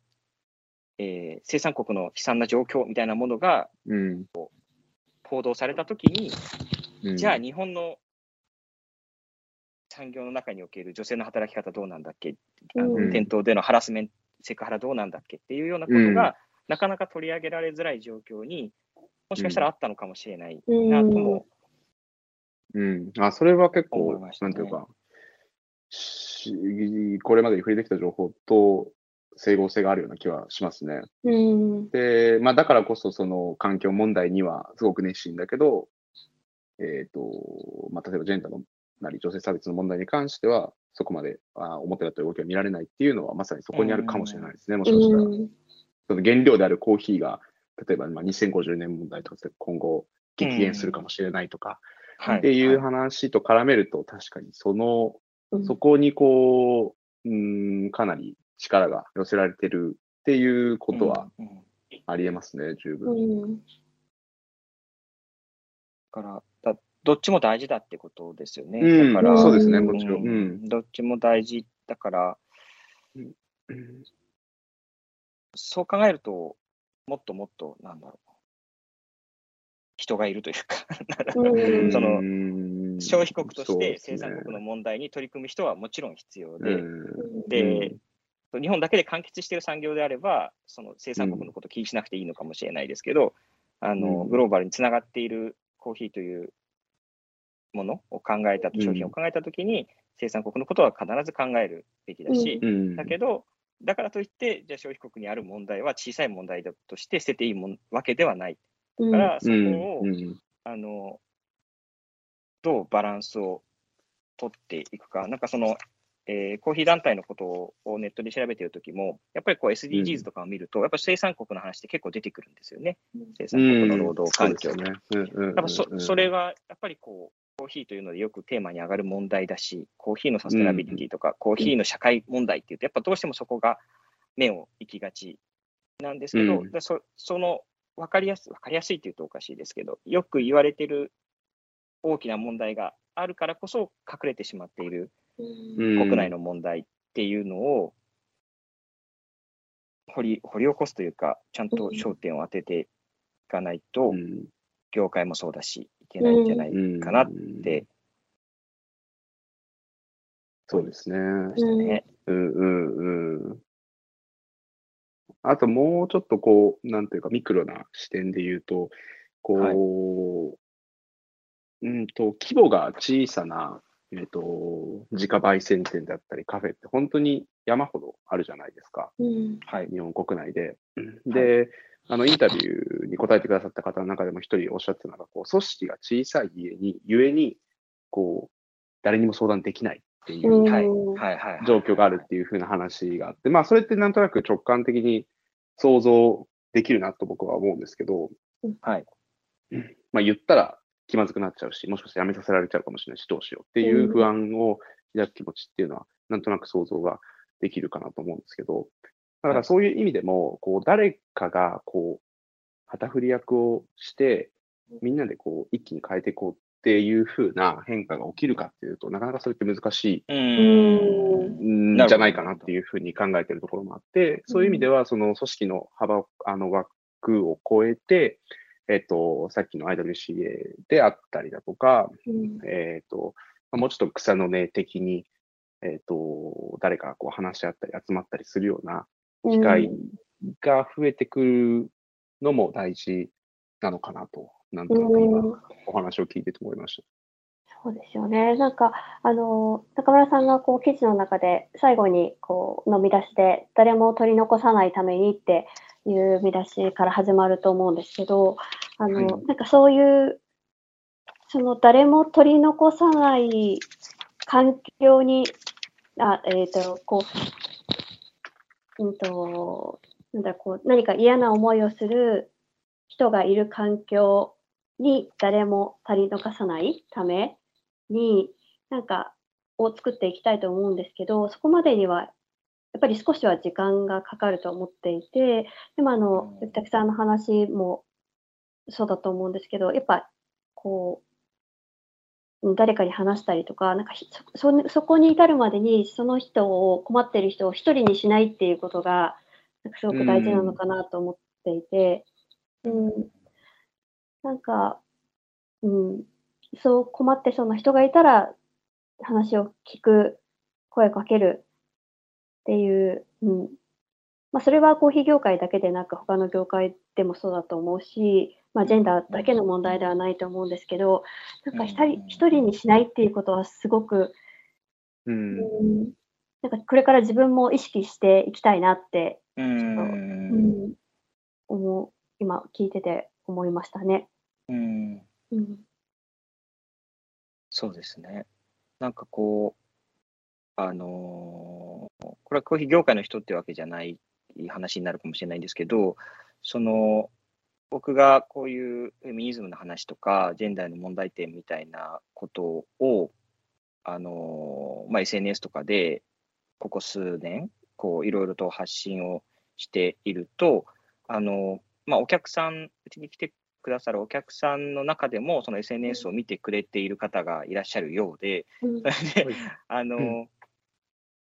Speaker 1: えー生産国の悲惨な状況みたいなものが
Speaker 2: うん。
Speaker 1: 報道されたときに、
Speaker 2: うん。
Speaker 1: じゃあ日本の産業の中における女性の働き方どうなんだっけ、あの
Speaker 3: うん。
Speaker 1: 店頭でのハラスメント、セクハラどうなんだっけ？っていうようなことが、なかなか取り上げられづらい状況にもしかしたらあったのかもしれないなとも、
Speaker 2: うん。あ、それは結構、
Speaker 1: ね
Speaker 2: なんていうか、しこれまでに触れてきた情報と整合性があるような気はしますね。
Speaker 3: うん。
Speaker 2: で、まあ、だからこそ、その環境問題にはすごく熱心だけど、えっ、と、まあ、例えばジェンダーのなり女性差別の問題に関しては、そこまであ表だった動きが見られないっていうのは、まさにそこにあるかもしれないですね、もしかしたら。その原料であるコーヒーが、例えばまあ2050年問題とかで今後激減するかもしれないとか、
Speaker 1: は
Speaker 2: っていう
Speaker 1: は
Speaker 2: 話と絡めると、確かにその、
Speaker 3: うん
Speaker 2: そこにこう、うん、かなり力が寄せられてるっていうことは
Speaker 1: うんうん
Speaker 2: ありえますね、十
Speaker 3: う
Speaker 2: 分。
Speaker 3: ん。
Speaker 1: だからだどっちも大事だってことですよね。
Speaker 2: うん
Speaker 1: だから、
Speaker 3: そうですね
Speaker 2: もちろんうん
Speaker 1: どっちも大事だから、
Speaker 2: うん
Speaker 1: そう考えると、もっともっと、なんだろう、人がいるというか、
Speaker 3: うん。
Speaker 1: その
Speaker 2: うん。
Speaker 1: 消費国として生産国の問題に取り組む人はもちろん必要で、
Speaker 2: うん。
Speaker 1: で、日本だけで完結している産業であれば、その生産国のことを気にしなくていいのかもしれないですけど、あの
Speaker 2: うん。
Speaker 1: グローバルにつながっているコーヒーというものを考えたと、
Speaker 2: うん
Speaker 1: 商品を考えたときに、生産国のことは必ず考えるべきだし、
Speaker 2: うん。
Speaker 1: だけど、だからといって、じゃあ消費国にある問題は小さい問題だとして捨てていいもんわけではない。
Speaker 3: うん。
Speaker 1: から、そこ
Speaker 2: うん
Speaker 1: を、
Speaker 2: うん。
Speaker 1: あのどうバランスを取っていくか、なんかその、えーコーヒー団体のことをネットで調べているときも、やっぱりこう SDGs とかを見ると、やっぱり生産国の話って結構出てくるんですよね、生産国の労働環境。
Speaker 2: ね。うん
Speaker 1: そそれはやっぱりこう、コーヒーというのでよくテーマに上がる問題だし、コーヒーのサステナビリティとか、コーヒーの社会問題っていうと、やっぱどうしてもそこが目を行きがちなんですけど、
Speaker 2: うん。
Speaker 1: でそその分かりやす分かりやすいっていうとおかしいですけど、よく言われてる大きな問題があるからこそ隠れてしまっている
Speaker 2: うん。
Speaker 1: 国内の問題っていうのを掘り掘り起こすというか、ちゃんと焦点を当てていかないと、
Speaker 2: うん。
Speaker 1: 業界もそうだし、いけないんじゃない
Speaker 2: うん
Speaker 1: かなって
Speaker 2: そうですね。
Speaker 1: ね。
Speaker 2: うんうんうん。あともうちょっとこう、なんていうか、ミクロな視点で言うと、こう、
Speaker 1: はい
Speaker 2: うんと、規模が小さな、えっと、自家焙煎店だったりカフェって本当に山ほどあるじゃないですか。
Speaker 3: うん。
Speaker 1: はい。
Speaker 2: 日本国内で。で、あの、インタビューに答えてくださった方の中でも一人おっしゃってたのが、こう、組織が小さい家に、ゆえに、こう、誰にも相談できないっていう
Speaker 3: うん
Speaker 1: はい。はい。はい。
Speaker 2: 状況があるっていう風な話があって、まあ、それってなんとなく直感的に想像できるなと僕は思うんですけど、
Speaker 1: はい。
Speaker 2: まあ、言ったら気まずくなっちゃうし、もしかして辞めさせられちゃうかもしれないし、どうしようっていう不安を抱く気持ちっていうのは、なんとなく想像ができるかなと思うんですけど、だからそういう意味でも、こう、誰かが、こう、旗振り役をして、みんなでこう、一気に変えていこうっていう風な変化が起きるかっていうと、なかなかそれって難しい
Speaker 1: う
Speaker 3: う
Speaker 2: んじゃないかなっていうふうに考えているところもあって、そういう意味では、その組織の幅を、あの枠を超えて、えっと、さっきの IWCA であったりだとか、
Speaker 3: うん。
Speaker 2: えっと、まあもうちょっと草の根的に、えっと、誰かがこう話し合ったり集まったりするような機会が増えてくるのも大事なのかなと、なんとなく今
Speaker 3: うん
Speaker 2: お話を聞いてて思いました。
Speaker 3: そうですよね。なんか、あの、中村さんがこう記事の中で最後にこう、の見出しで、誰も取り残さないためにっていう見出しから始まると思うんですけど、あの、
Speaker 1: はい
Speaker 3: なんかそういう、その誰も取り残さない環境に、あ、えっ、と、こう、うんと、なんだ、こう、何か嫌な思いをする人がいる環境に誰も取り残さないために、なんか、を作っていきたいと思うんですけど、そこまでには、やっぱり少しは時間がかかると思っていて、でもあの、
Speaker 1: うん。
Speaker 3: ゆきたくさんの話もそうだと思うんですけど、やっぱ、こう、うん誰かに話したりとか、なんかひそそそこに至るまでに、その人を、困ってる人を一人にしないっていうことが、なんかすごく大事なのかなと思っていて、うん、なんか、うん、そう困ってそうな人がいたら、話を聞く、声をかけるっていう、うん。まあ、それはコーヒー業界だけでなく、他の業界でもそうだと思うし、まあ、ジェンダーだけの問題ではないと思うんですけど、なんか一人一人にしないっていうことはすごく、
Speaker 2: うん。
Speaker 3: うん、なんかこれから自分も意識していきたいなって、
Speaker 1: う。
Speaker 3: うんん、思う、今聞いてて思いましたね。
Speaker 1: うん。
Speaker 3: うん。
Speaker 1: そうですね。なんかこう、あのーこれはコーヒー業界の人ってわけじゃない話になるかもしれないんですけど、その、僕がこういうフェミニズムの話とか、ジェンダーの問題点みたいなことを、あのーまあ、SNS とかで、ここ数年、こう、いろいろと発信をしていると、あのまあ、お客さん、うちに来てくださるお客さんの中でも、その SNS を見てくれている方がいらっしゃるようで、
Speaker 3: うん。
Speaker 1: それで、あの、
Speaker 2: うん。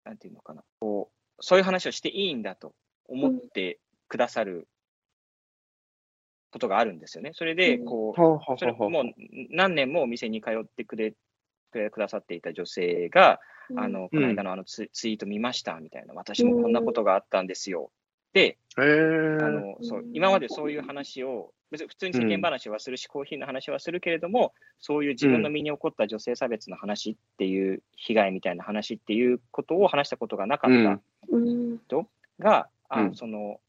Speaker 1: なんていうのかな、こう、そういう話をしていいんだと思ってくださることがあるんですよね。それで、
Speaker 3: うん。
Speaker 1: こう、それもう何年もお店に通ってくれくださっていた女性が、あの、この間のあのツ,、ツイート見ましたみたいな、私もこんなことがあったんですよ。で。あのそう今までそういう話を、別に普通に世間話はするし、コーヒーの話はするけれども、そういう自分の身に起こった女性差別の話っていう、被害みたいな話っていうことを話したことがなかった
Speaker 3: うん。
Speaker 1: が、あ
Speaker 2: うん。
Speaker 1: その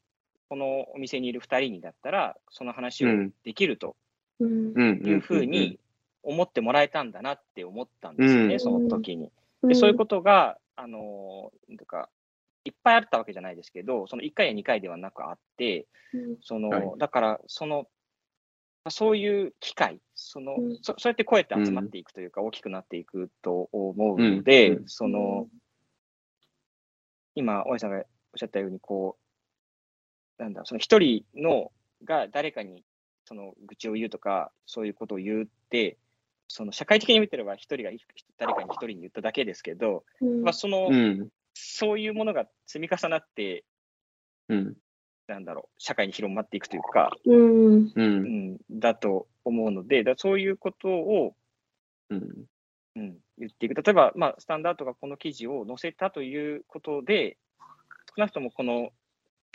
Speaker 1: このお店にいる2人にだったら、その話を
Speaker 2: うん。
Speaker 1: できると。いうふうに思ってもらえたんだなって思ったんですよね、
Speaker 2: うん。
Speaker 1: その時に。でそういうことが、あのなんとかいっぱいあったわけじゃないですけど、その1回や2回ではなくあって、
Speaker 3: うん。
Speaker 1: その、
Speaker 2: はい。
Speaker 1: だから、その、そういう機会、その、
Speaker 3: うん。
Speaker 1: そそうやって声って集まっていくというか、大きくなっていくと思うので、
Speaker 2: うん。うん。
Speaker 1: その、今、大井さんがおっしゃったように、こう、なんだ、その一人のが誰かにその愚痴を言うとか、そういうことを言うって、その社会的に見てれば一人が誰かに一人に言っただけですけど、
Speaker 3: うん
Speaker 1: まあ、その、
Speaker 2: うん。
Speaker 1: そういうものが積み重なって、
Speaker 2: うん。
Speaker 1: なんだろう、社会に広まっていくというか、
Speaker 3: うん。
Speaker 2: う。
Speaker 1: うんん、だと思うので、だそういうことを、
Speaker 2: うん。
Speaker 1: うん、言っていく。例えば、まあ、スタンダードがこの記事を載せたということで、少なくともこの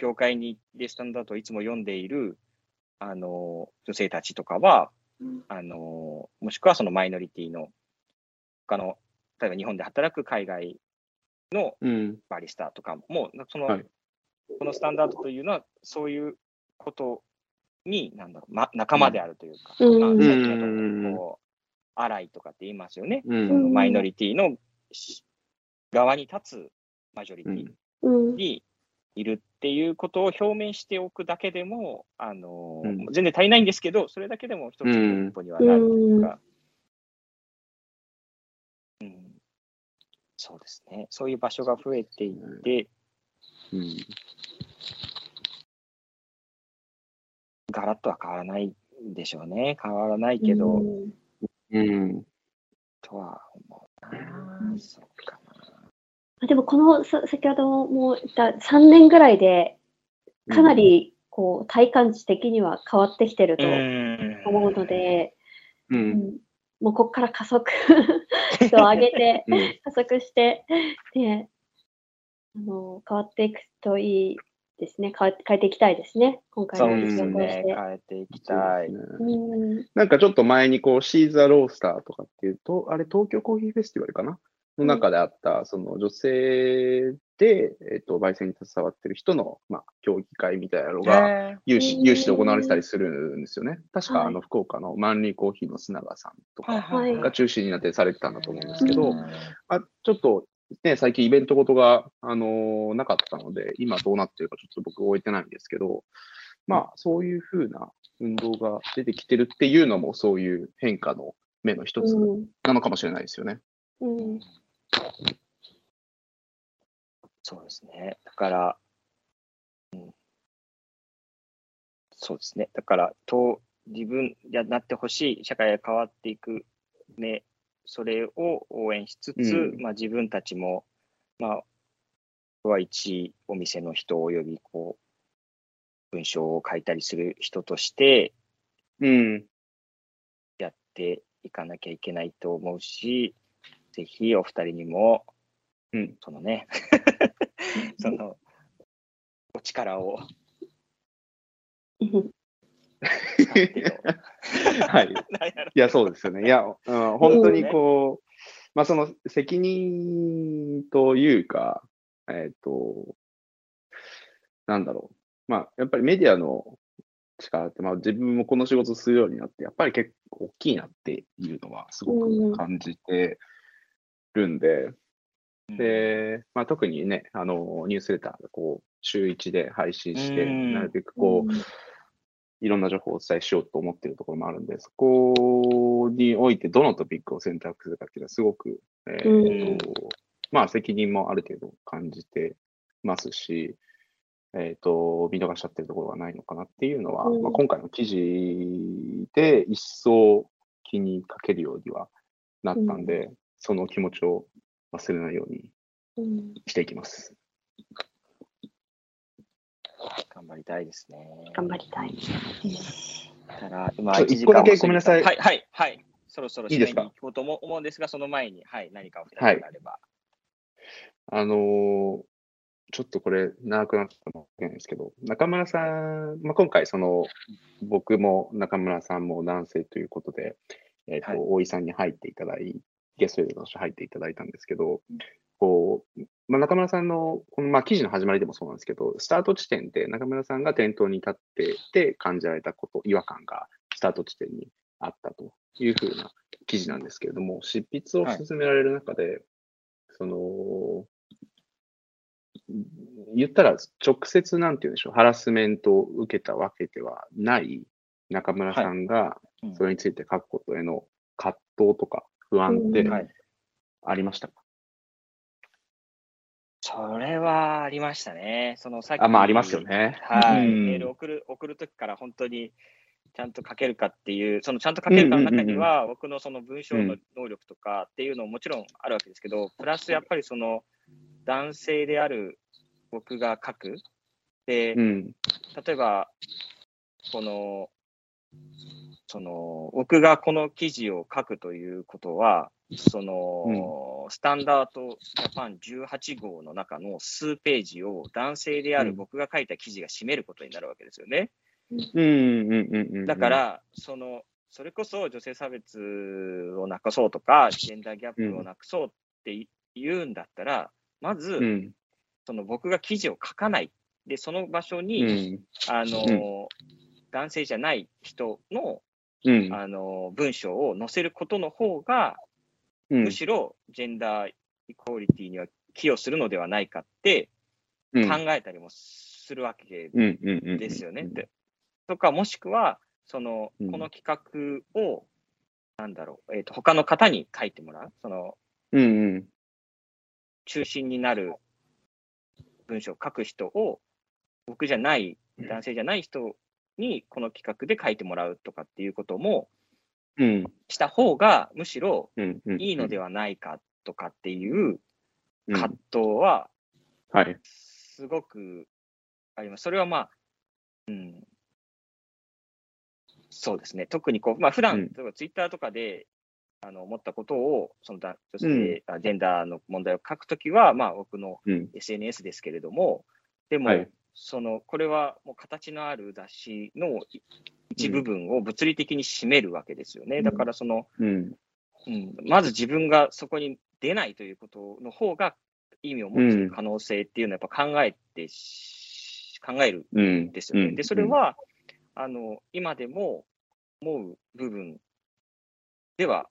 Speaker 1: 業界にでスタンダードをいつも読んでいるあの女性たちとかは、
Speaker 3: うん
Speaker 1: あのもしくはそのマイノリティの他の、例えば日本で働く海外の
Speaker 2: うん。
Speaker 1: バリスタとかも、その、
Speaker 2: はい
Speaker 1: このスタンダードというのは、そういうことに、なんだろう、ま、仲間であるというか、
Speaker 3: うん
Speaker 1: まあ、
Speaker 2: うん
Speaker 1: 最近だと、こう、アライとかって言いますよね。
Speaker 2: うん
Speaker 1: そのマイノリティのし側に立つマジョリティ
Speaker 3: うん。
Speaker 1: にいるっていうことを表明しておくだけでも、あの
Speaker 2: うん
Speaker 1: 全然足りないんですけど、それだけでも一つの一歩にはなるというか、うんそうですね。そういう場所が増えていって、
Speaker 2: うん。
Speaker 1: ガラッとは変わらないでしょうね。変わらないけど、
Speaker 3: うん
Speaker 2: うん。
Speaker 1: とは思うな。そうかな。
Speaker 3: でもこのさ先ほども言った3年ぐらいでかなりこう体感値的には変わってきてると
Speaker 1: うん
Speaker 3: 思うので、
Speaker 2: う。
Speaker 3: うんんもうここから加速 度を上げて
Speaker 2: うん。
Speaker 3: 加速して、であの変わっていくといいですね変え変えていきたいですね今回の
Speaker 1: そうですね。
Speaker 3: て。
Speaker 1: 変えていきたい。
Speaker 3: うん
Speaker 2: なんかちょっと前にこう、シーザーロースターとかっていうと、あれ東京コーヒーフェスティバルかなの中であった、その女性で、えっと、焙煎に携わってる人の、まあ、協議会みたいなのが、
Speaker 1: へ
Speaker 2: 有志、
Speaker 3: うん。
Speaker 2: 有志で行われてたりするんですよね。確か、
Speaker 3: はい。
Speaker 2: あの、福岡のマンリーコーヒーの砂川さんとか
Speaker 1: はい
Speaker 2: が中心になってされてたんだと思うんですけど、
Speaker 1: うん。
Speaker 2: あちょっと、ね、最近イベントごとが、あのーなかったので、今どうなってるかちょっと僕終えてないんですけど、まあ、そういうふうな運動が出てきてるっていうのも、そういう変化の目の一つ
Speaker 3: うん
Speaker 2: なのかもしれないですよね。
Speaker 3: うん
Speaker 1: そうですね。だから、うん、そうですね。だから、と自分やなってほしい社会が変わっていくね、それを応援しつつ、
Speaker 2: うん
Speaker 1: まあ、自分たちも、まあ、は一お店の人およびこう文章を書いたりする人として
Speaker 2: うん。
Speaker 1: やっていかなきゃいけないと思うし、ぜひお二人にも、
Speaker 2: うん。
Speaker 1: そのね、そのお力を
Speaker 2: はい。いや、そうですよね。いや、うん、本当にこう、まあ、その責任というか、えっ、と、なんだろう。まあ、やっぱりメディアの力って、まあ、自分もこの仕事するようになって、やっぱり結構大きいなっていうのはすごく感じてるんで、で、まあ、特にね、あの、ニュースレターがこう、週1で配信して、
Speaker 1: うん。
Speaker 2: なるべくこう、いろんな情報をお伝えしようと思っているところもあるんで、そこにおいてどのトピックを選択するかっていうのはすごく、えーとまあ責任もある程度感じてますし、えっ、と、見逃しちゃってるところがないのかなっていうのは、
Speaker 3: うん。
Speaker 2: まあ、今回の記事で一層気にかけるようにはなったんで、その気持ちを忘れないように
Speaker 3: うん
Speaker 2: していきます。
Speaker 1: 頑張りたいですね。
Speaker 3: 頑張りたい。
Speaker 1: ただ、今、
Speaker 2: ちょ
Speaker 1: 1時
Speaker 2: 一個だけごめんなさい
Speaker 1: はい、はい、はい。そろそろ
Speaker 2: いいですか？
Speaker 1: 締めに行こうと思思うんですが、その前に、はい、何かお二人があれば。
Speaker 2: あのーちょっとこれ長くなったかもしれないですけど、中村さん、まあ、今回、その、僕も中村さんも男性ということで、えっ、と、
Speaker 1: はい
Speaker 2: 大井さんに入っていただいゲスト入っていただいたんですけど、こう、まあ、中村さんの、この、まあ、記事の始まりでもそうなんですけど、スタート地点で中村さんが店頭に立ってて感じられたこと、違和感がスタート地点にあったというふうな記事なんですけれども、執筆を進められる中で、その、言ったら直接なんて言うんでしょう、ハラスメントを受けたわけではない中村さんが
Speaker 1: うん。
Speaker 2: それについて書くことへの葛藤とか不安ってありましたか、
Speaker 1: それはありましたね。そのさっき
Speaker 2: あ、まあありますよ。ね。
Speaker 1: はい。
Speaker 2: うん
Speaker 1: メール送る、送るときから本当にちゃんと書けるかっていう、そのちゃんと書けるかの中には、僕のその文章の能力とかっていうのももちろんあるわけですけど、プラスやっぱりその男性である僕が書く。で、
Speaker 2: うん。
Speaker 1: 例えば、この、その、僕がこの記事を書くということは、その、スタンダードジャパン18号の中の数ページを男性である僕が書いた記事が占めることになるわけですよね。
Speaker 2: うん、うん、うんうん。
Speaker 1: だか、ら、その、それこそ女性差別をなくそうとか、ジェンダーギャップをなくそうって言うんだったら、まず、
Speaker 2: うん。
Speaker 1: その僕が記事を書かない。で、その場所
Speaker 2: う
Speaker 1: に、
Speaker 2: ん。
Speaker 1: あの、男性じゃない人の、
Speaker 2: うん。
Speaker 1: あの、文章を載せることの方が、
Speaker 2: うん
Speaker 1: むしろジェンダーイコーリティには寄与するのではないかって
Speaker 2: うん
Speaker 1: 考えたりもするわけ。ですよね。でとか、もしくは、その、
Speaker 2: うん
Speaker 1: この企画を、なんだろう、えっ、と、他の方に書いてもらう。その、
Speaker 2: うんうん。
Speaker 1: 中心になる文章を書く人を、僕じゃない、男性じゃない人にこの企画で書いてもらうとかっていうことも
Speaker 2: うん。
Speaker 1: した方が、むしろ
Speaker 2: うんうん。
Speaker 1: いいのではないかとかっていう
Speaker 2: うん
Speaker 1: 葛藤は、
Speaker 2: はい。
Speaker 1: すごくあります。それはまあ、うん、そうですね。特にこう、まあ普段、
Speaker 2: うん
Speaker 1: 例えばツイッターとかで、あの思ったことを、そのだ女性、あジェンダーの問題を書くときは、まあ僕の
Speaker 2: うん。
Speaker 1: SNS ですけれども、でも、
Speaker 2: はい
Speaker 1: その、これはもう形のある雑誌のい一部分を物理的に占めるわけですよね。
Speaker 3: うん
Speaker 1: だからその、
Speaker 2: うん。
Speaker 1: うん、まず自分がそこに出ないということの方が意味を持つ可能性っていうのはやっぱ考えてし、考える
Speaker 2: うん
Speaker 1: んですよね。で、それ、は、あの、今でも思う部分では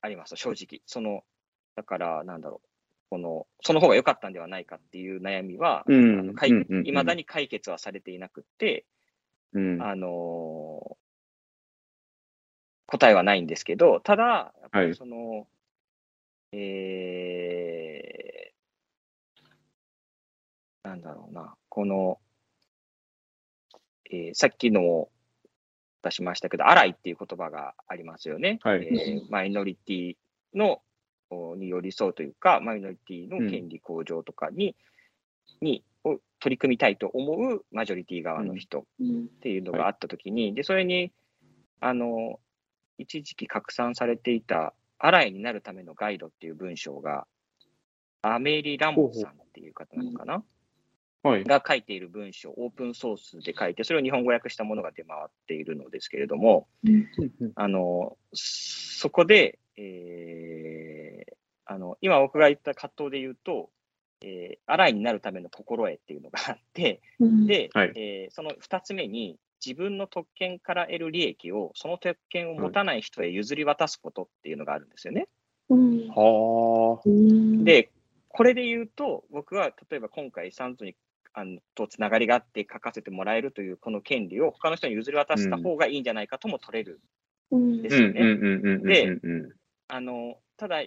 Speaker 1: あります、正直。その、だから、なんだろう。この、その方が良かったんではないかっていう悩みは、
Speaker 2: うん
Speaker 1: あの解
Speaker 2: うんうんうん
Speaker 1: 未だに解決はされていなくって、
Speaker 2: うん。
Speaker 1: あのー答えはないんですけど、ただ、やっぱ
Speaker 2: はい
Speaker 1: りその、えー、なんだろうな、この、えーさっきのも出しましたけど、アライっていう言葉がありますよね。
Speaker 2: はい
Speaker 1: えーマイノリティのおに寄り添うというか、マイノリティの権利向上とかに、にを取り組みたいと思うマジョリティ側の人
Speaker 3: うん。
Speaker 1: っていうのがあったときに、で、それに、あの、一時期拡散されていた、アライになるためのガイドっていう文章が、アメリ・ラモンさんっていう方なのかな、
Speaker 2: はい。
Speaker 1: が書いている文章、オープンソースで書いて、それを日本語訳したものが出回っているのですけれども、あの、そこで、えーあの、今僕が言った葛藤で言うと、えー、アライになるための心得っていうのがあって、
Speaker 3: うん、
Speaker 1: で、
Speaker 2: はい。
Speaker 1: えーその2つ目に、自分の特権から得る利益を、その特権を持たない人へ譲り渡すことっていうのがあるんですよね。
Speaker 3: うん。
Speaker 1: で、これで言うと、僕は例えば今回、サンズにあのとつながりがあって書かせてもらえるというこの権利を他の人に譲り渡した方がいいんじゃないかとも取れる。
Speaker 3: うん
Speaker 1: ですよね。あのただ、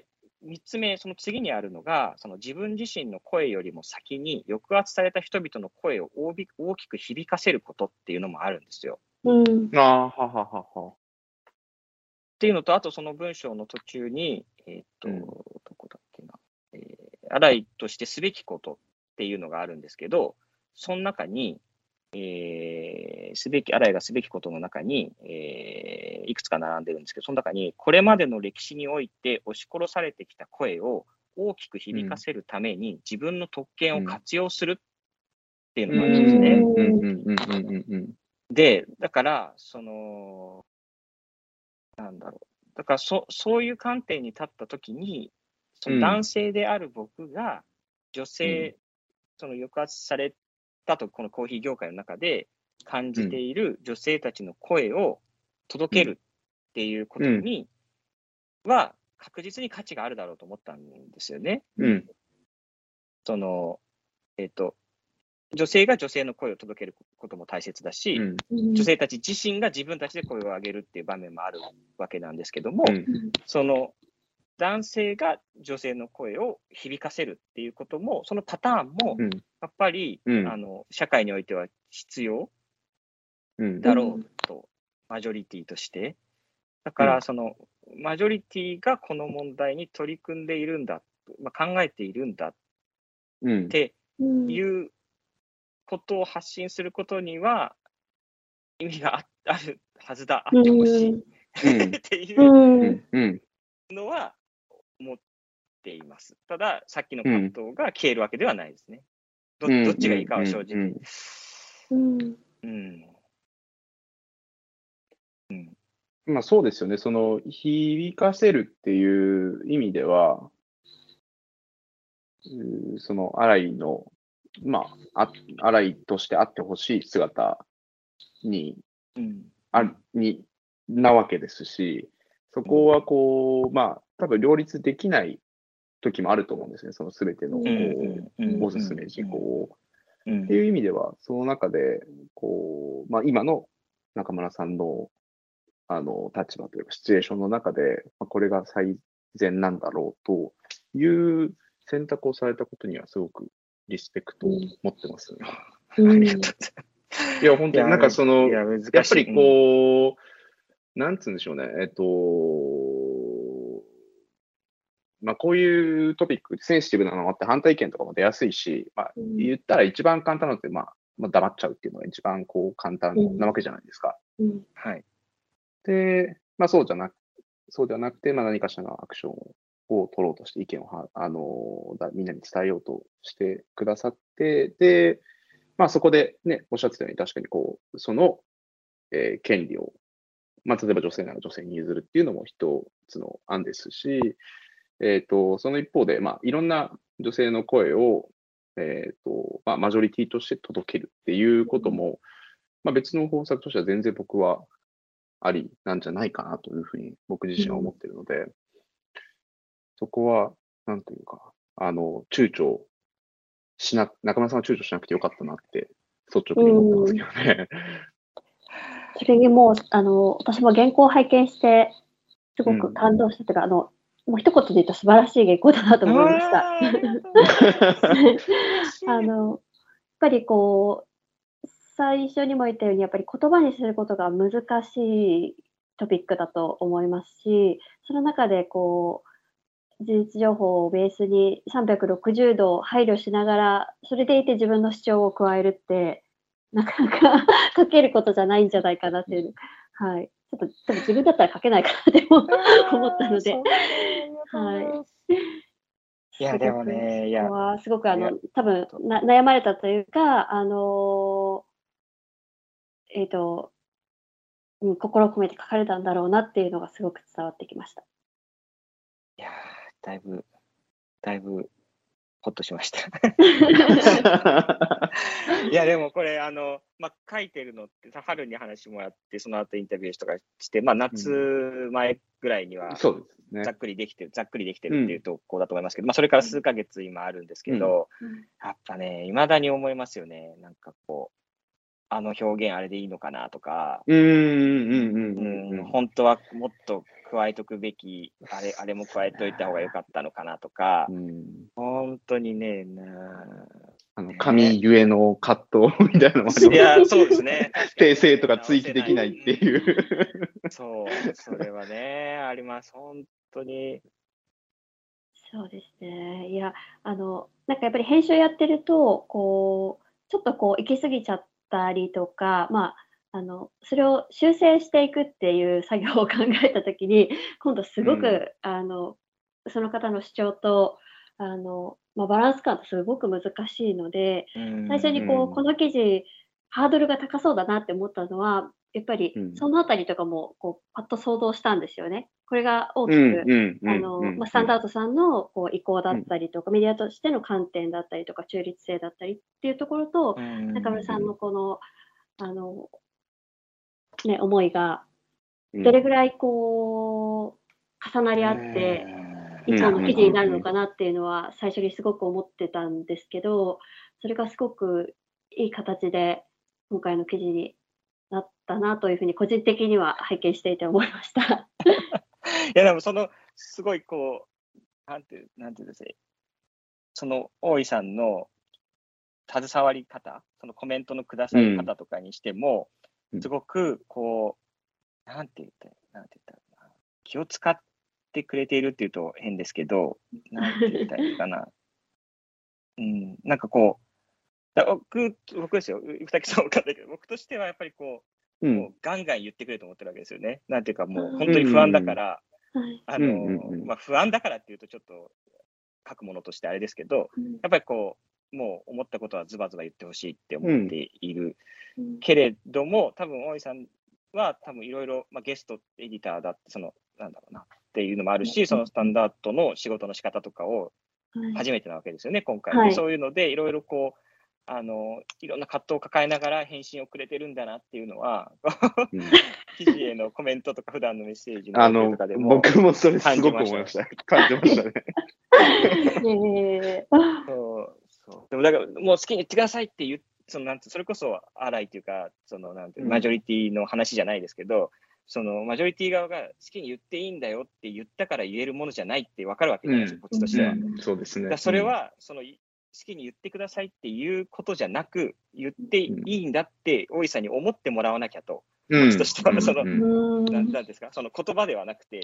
Speaker 1: 3つ目、その次にあるのが、その自分自身の声よりも先に抑圧された人々の声を大び大きく響かせることっていうのもあるんですよ。
Speaker 3: うん
Speaker 2: ああ、はははは。
Speaker 1: っていうのと、あとその文章の途中に、えーっと、
Speaker 2: うん
Speaker 1: どこだっけな、えー、アライとしてすべきことっていうのがあるんですけど、その中に、えーすべき、アライがすべきことの中に、えーいくつか並んでるんですけど、その中に、これまでの歴史において押し殺されてきた声を大きく響かせるために、自分の特権を活用するっていうのがあるんですね。で、だから、その、なん。だろう。だからそ、そういう観点に立ったときに、その男性である僕が、女性、その抑圧されてたと、このコーヒー業界の中で感じている女性たちの声を届けるっていうことには、確実に価値があるだろうと思ったんですよね。
Speaker 2: うん。
Speaker 1: その、えっ、と、女性が女性の声を届けることも大切だし、
Speaker 2: うん。
Speaker 1: 女性たち自身が自分たちで声を上げるっていう場面もあるわけなんですけども、
Speaker 2: うん。
Speaker 1: その男性が女性の声を響かせるっていうことも、そのパターンも
Speaker 2: うん。
Speaker 1: やっぱり、
Speaker 2: うん。
Speaker 1: あの社会においては必要
Speaker 2: うん。
Speaker 1: だろうと、マジョリティとして。だか
Speaker 2: うん。
Speaker 1: ら、その、マジョリティがこの問題に取り組んでいるんだ、まあ、考えているんだっ
Speaker 2: うん
Speaker 1: て
Speaker 3: うん。
Speaker 1: いうことを発信することには、意味がああるはずだ、あってほしい。っていう
Speaker 3: うん。
Speaker 2: うん。うん。
Speaker 1: のは思っています。ただ、さっきの葛藤が消えるわけではないですね。ど
Speaker 2: うん
Speaker 1: どっちがいいかは正直。
Speaker 2: うん
Speaker 3: うん。
Speaker 2: まあそうですよね。その、響かせるっていう意味では、その、アライの、まあ、あアライとしてあってほしい姿に、
Speaker 1: うん。
Speaker 2: あに、なわけですし、そこはこう、まあ、多分両立できない時もあると思うんですね。そのすべての、こ
Speaker 3: うん
Speaker 2: う、
Speaker 1: うん
Speaker 2: おすすめ事項を。
Speaker 1: うん
Speaker 2: っていう意味では、その中で、こう、まあ、今の中村さんの、あの、立場というか、シチュエーションの中で、まあ、これが最善なんだろうという選択をされたことには、すごくリスペクトを持ってます、ね
Speaker 3: うん
Speaker 1: ありがとうございます。
Speaker 2: いや、本当になんかその、
Speaker 1: いや。
Speaker 2: やっぱりこう、なんつうんでしょうね、えっと、まあ、こういうトピック、センシティブなのって反対意見とかも出やすいし、まあ、
Speaker 3: うん
Speaker 2: 言ったら一番簡単なのって、まあ、まあ、黙っちゃうっていうのが一番こう簡単なわけじゃないですか。
Speaker 3: うん
Speaker 1: はい。
Speaker 2: で、まあそうじゃなく、そうではなくて、まあ何かしらのアクションを取ろうとして意見をは、あの、だみんなに伝えようとしてくださって、で、まあそこでね、おっしゃってたように確かにこう、その、えー権利を、まあ例えば女性なら女性に譲るっていうのも一つの案ですし、えっ、と、その一方で、まあいろんな女性の声を、えっ、と、まあマジョリティとして届けるっていうことも、まあ別の方策としては全然僕はありなんじゃないかなというふうに僕自身は思ってるので、そこは、なんというか、あの、躊躇しな、中村さんは躊躇しなくてよかったなって、率直に思ってますけどね。
Speaker 3: それにもう、あの、私も原稿を拝見して、すごく感動したというか、あの、もう一言で言うと素晴らしい原稿だなと思いました。
Speaker 1: あ
Speaker 3: の、やっぱりこう、最初にも言ったように、やっぱり言葉にすることが難しいトピックだと思いますし、その中でこう、事実情報をベースに360度配慮しながら、それでいて自分の主張を加えるって、なかなか 書けることじゃないんじゃないかなっていう、はい。ちょっと、多分自分だったら書けないかなって思ったので、はい。
Speaker 1: いや、でもね、いや。
Speaker 3: すごく、あの、多分な悩まれたというか、あのー、えっ、ー、と、うん、心を込めて書かれたんだろうなっていうのがすごく伝わってきました。
Speaker 1: いやだいぶ、だいぶ、ほっとしました。いや、でもこれ、あの、まあ、書いてるのって、春に話もらって、その後インタビューとかして、まあ、夏前ぐらいには、ざっくりできてる、ざっくりできてるっていうとこだと思いますけど、まあ、それから数ヶ月今あるんですけど、やっぱね、いまだに思いますよね。なんかこう、あの表現あれでいいのかなとか、
Speaker 2: うん、
Speaker 1: 本当はもっと加えとくべき、あれ、あれも加えといた方が良かったのかなとか、うん、本当にね、な
Speaker 2: あの神ゆえの葛藤みたいなのもあり
Speaker 1: ますいや、そうですね。
Speaker 2: 訂正とか追記できないっていう。
Speaker 1: そう、それはね、あります。本当に。
Speaker 3: そうですね。いや、あの、なんかやっぱり編集やってると、こう、ちょっとこう、行き過ぎちゃったりとか、まあ、あのそれを修正していくっていう作業を考えた時に 今度すごく、うん、あのその方の主張とあの、まあ、バランス感がすごく難しいので、最初にこう、この記事ハードルが高そうだなって思ったのはやっぱりそのあたりとかもこうパッと想像したんですよね。これが大きく、スタンダードさんのこう意向だったりとか、メディアとしての観点だったりとか中立性だったりっていうところと、中村さんのこのあのね、思いが、どれぐらいこう、重なり合って、一本の記事になるのかなっていうのは、最初にすごく思ってたんですけど、それがすごくいい形で、今回の記事になったなというふうに、個人的には拝見していて思いました。
Speaker 1: いや、でもその、すごいこう、なんていう、なんていうんですか、その大井さんの携わり方、そのコメントのくださり方とかにしても、すごく、こう、なんて言った、なんて言ったら気を使ってくれているっていうと変ですけど、なんて言ったらいいかな。うん、なんかこう、僕、僕ですよ、二木さん分かんないけど、僕としてはやっぱりこう、うん、もうガンガン言ってくれと思ってるわけですよね。なんていうか、もう本当に不安だから、あの、まあ、不安だからっていうとちょっと書くものとしてあれですけど、やっぱりこう、もう思ったことはズバズバ言ってほしいって思っている。けれども、多分大井さんは多分いろいろ、まあ、ゲスト、エディターだって、その、なんだろうな、っていうのもあるし、そのスタンダードの仕事の仕方とかを初めてなわけですよね、今回。はい、そういうので、いろいろこう、あの、いろんな葛藤を抱えながら返信をくれてるんだなっていうのは、記事へのコメントとか普段のメッセージのとかでも
Speaker 2: 僕もそれすごく思いました。感じました。ね。
Speaker 1: そうそう。でもだからもう好きに言ってくださいって言っそのなんてそれこそ荒いというか、そのなんてマジョリティの話じゃないですけど、うん、そのマジョリティ側が好きに言っていいんだよって言ったから言えるものじゃないって分かるわけじゃないですか、こっちとしては。
Speaker 2: そうですね。
Speaker 1: それは、その好きに言ってくださいっていうことじゃなく、言っていいんだって大井さんに思ってもらわなきゃと。こっちとしては、その、なんなんですか、その言葉ではなくて、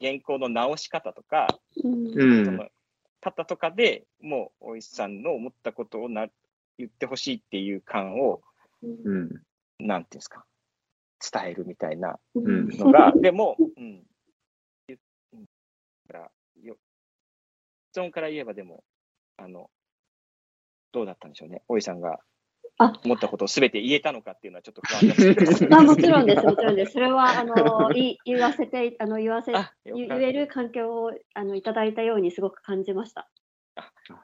Speaker 1: 原稿の直し方とか、その方とかでもう大石さんの思ったことをな言ってほしいっていう感を、うん、なんていうんですか、伝えるみたいなのが、うん、でも、うん、からよ質問から言えばでも、あの、どうだったんでしょうね、大井さんが思ったことをすべて言えたのかっていうのはちょっと不安です
Speaker 3: あもちろんです、もちろんです。それはあの い言わせてあの言わせ言える環境をあのいただいたようにすごく感じました。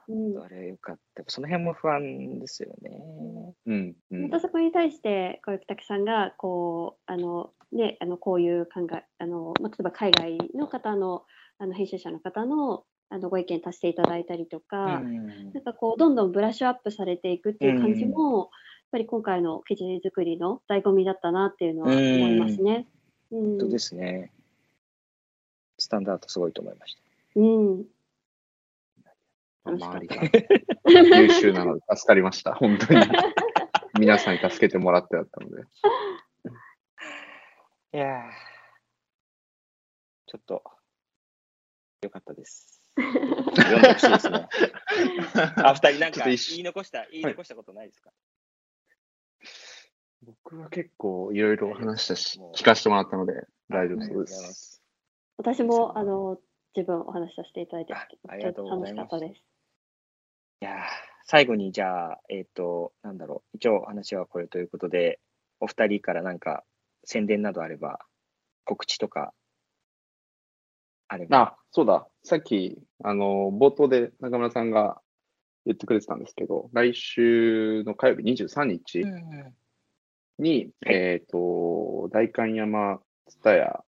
Speaker 1: うん、あれよかった。その辺も不安ですよね。
Speaker 2: うん。ま
Speaker 3: たそこに対して、小雪滝さんが、こう、あの、ね、あの、こういう考え、あの、まあ、例えば海外の方の、あの、編集者の方の、あの、ご意見足していただいたりとか、うん、なんかこう、どんどんブラッシュアップされていくっていう感じも、うん、やっぱり今回の記事作りの醍醐味だったなっていうのは思いますね。
Speaker 1: うん。そうですね。スタンダードすごいと思いました。
Speaker 3: うん。
Speaker 2: 周りが 優秀なので助かりました。本当に。皆さんに助けてもらってだったので。
Speaker 1: いやちょっと、よかったです。読んでほしいですね。あ、二人なんか言い残した、言い残したことないですか、
Speaker 2: 僕は結構いろいろ話したし聞かせてもらったので大丈夫そううで。
Speaker 1: すす。
Speaker 3: 私も、あの、自分お話しさせていただいて
Speaker 1: あありがとうございます
Speaker 3: 楽しかったです。
Speaker 1: いやー最後にじゃあ、えっ、と、なんだろう、一応話はこれということで、お二人からなんか宣伝などあれば、告知とかあれば。
Speaker 2: あ、そうだ。さっき、あの、冒頭で中村さんが言ってくれてたんですけど、来週の火曜日23日
Speaker 1: うん
Speaker 2: に、
Speaker 1: はい
Speaker 2: えっ、と、代官山蔦屋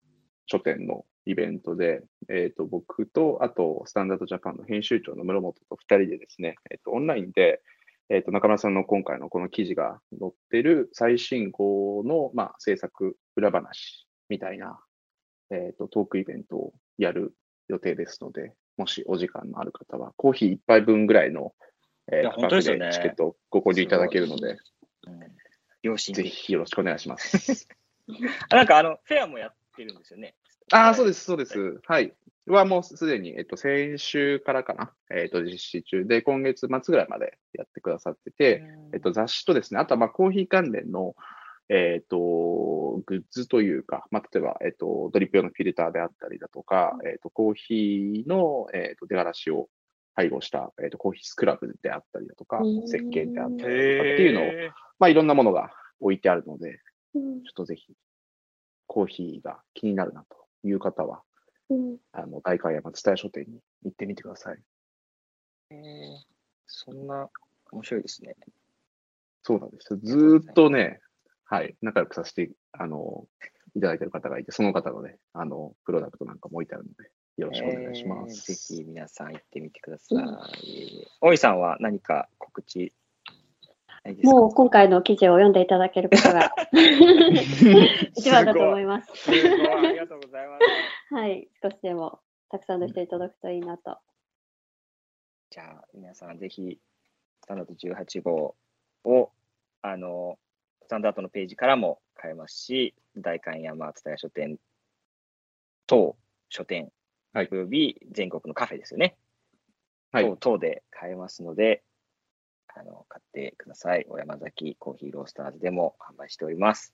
Speaker 2: 書店のイベントで、えっ、と、僕と、あと、スタンダードジャパンの編集長の室本と二人でですね、えっ、と、オンラインで、えっ、と、中村さんの今回のこの記事が載ってる最新号の、まあ、制作裏話みたいな、えっ、と、トークイベントをやる予定ですので、もしお時間のある方は、コーヒー一杯分ぐらいの、えー、価格
Speaker 1: で
Speaker 2: チケットをご購入いただけるので、
Speaker 1: うん両親
Speaker 2: ぜ
Speaker 1: で。
Speaker 2: ひよろしくお願いします。
Speaker 1: あなんかあの、フェアもやってるんですよね。
Speaker 2: ああ、そう
Speaker 1: で
Speaker 2: です、そうです。はい。はもうすでに、えっと、先週からかな、えっと、実施中で、今月末ぐらいまでやってくださってて、えっと、雑誌とですね、あとはまあコーヒー関連の、えっと、グッズというか、まあ、例えば、えっと、ドリップ用のフィルターであったりだとか、えっと、コーヒーの、えっと、出がらしを配合した、えっと、コーヒースクラブであったりだとか
Speaker 3: うん、
Speaker 2: 石鹸であったりだとかって
Speaker 1: へ
Speaker 2: いうのを、
Speaker 1: ー
Speaker 2: まあ、いろんなものが置いてあるので、
Speaker 3: うん
Speaker 2: ちょっとぜひ、コーヒーが気になるなという方は、
Speaker 3: うん
Speaker 2: あの、大観山蔦屋書店に行ってみてください。
Speaker 1: へーそんな面白いですね。
Speaker 2: そうなんです。ずーっとね、はい、仲良くさせて、あの、いただいてる方がいて、その方のね、あの、プロダクトなんかも置いてあるので、よろしくお願いしま
Speaker 1: えー
Speaker 2: す。
Speaker 1: ぜひ皆さん行ってみてください。大井さんは何か告知
Speaker 3: もう今回の記事を読んでいただけることが 一番だと思います。
Speaker 1: ありがとうございます。
Speaker 3: はい、少しでもたくさんの人に届くといいなと。
Speaker 1: じゃあ、皆さんぜひ、スタンダード18号を、あの、スタンダードのページからも買えますし、代官山蔦屋書店等書店、
Speaker 2: はい
Speaker 1: および全国のカフェですよね。
Speaker 2: はい
Speaker 1: 等等で買えますので、あの、買ってください。小山崎コーヒーロースターズでも販売しております。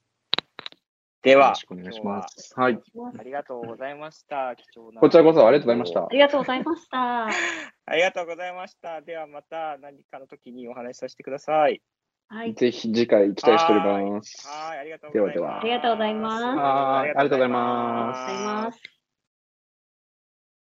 Speaker 1: では
Speaker 2: よろし、くお願いします。は
Speaker 1: はありがとうございました。貴重な。
Speaker 2: こちらこそありがとうございました
Speaker 3: ありがとうございました。
Speaker 1: ありがとうございました。ではまた何かの時にお話しさせてください。
Speaker 3: はい、
Speaker 2: ぜひ次回期待しております。
Speaker 1: はい、ありがとうございます。
Speaker 2: ではでは。
Speaker 3: ありがとうございます。
Speaker 2: はい。ありがとうございます。
Speaker 3: ありがとうございます。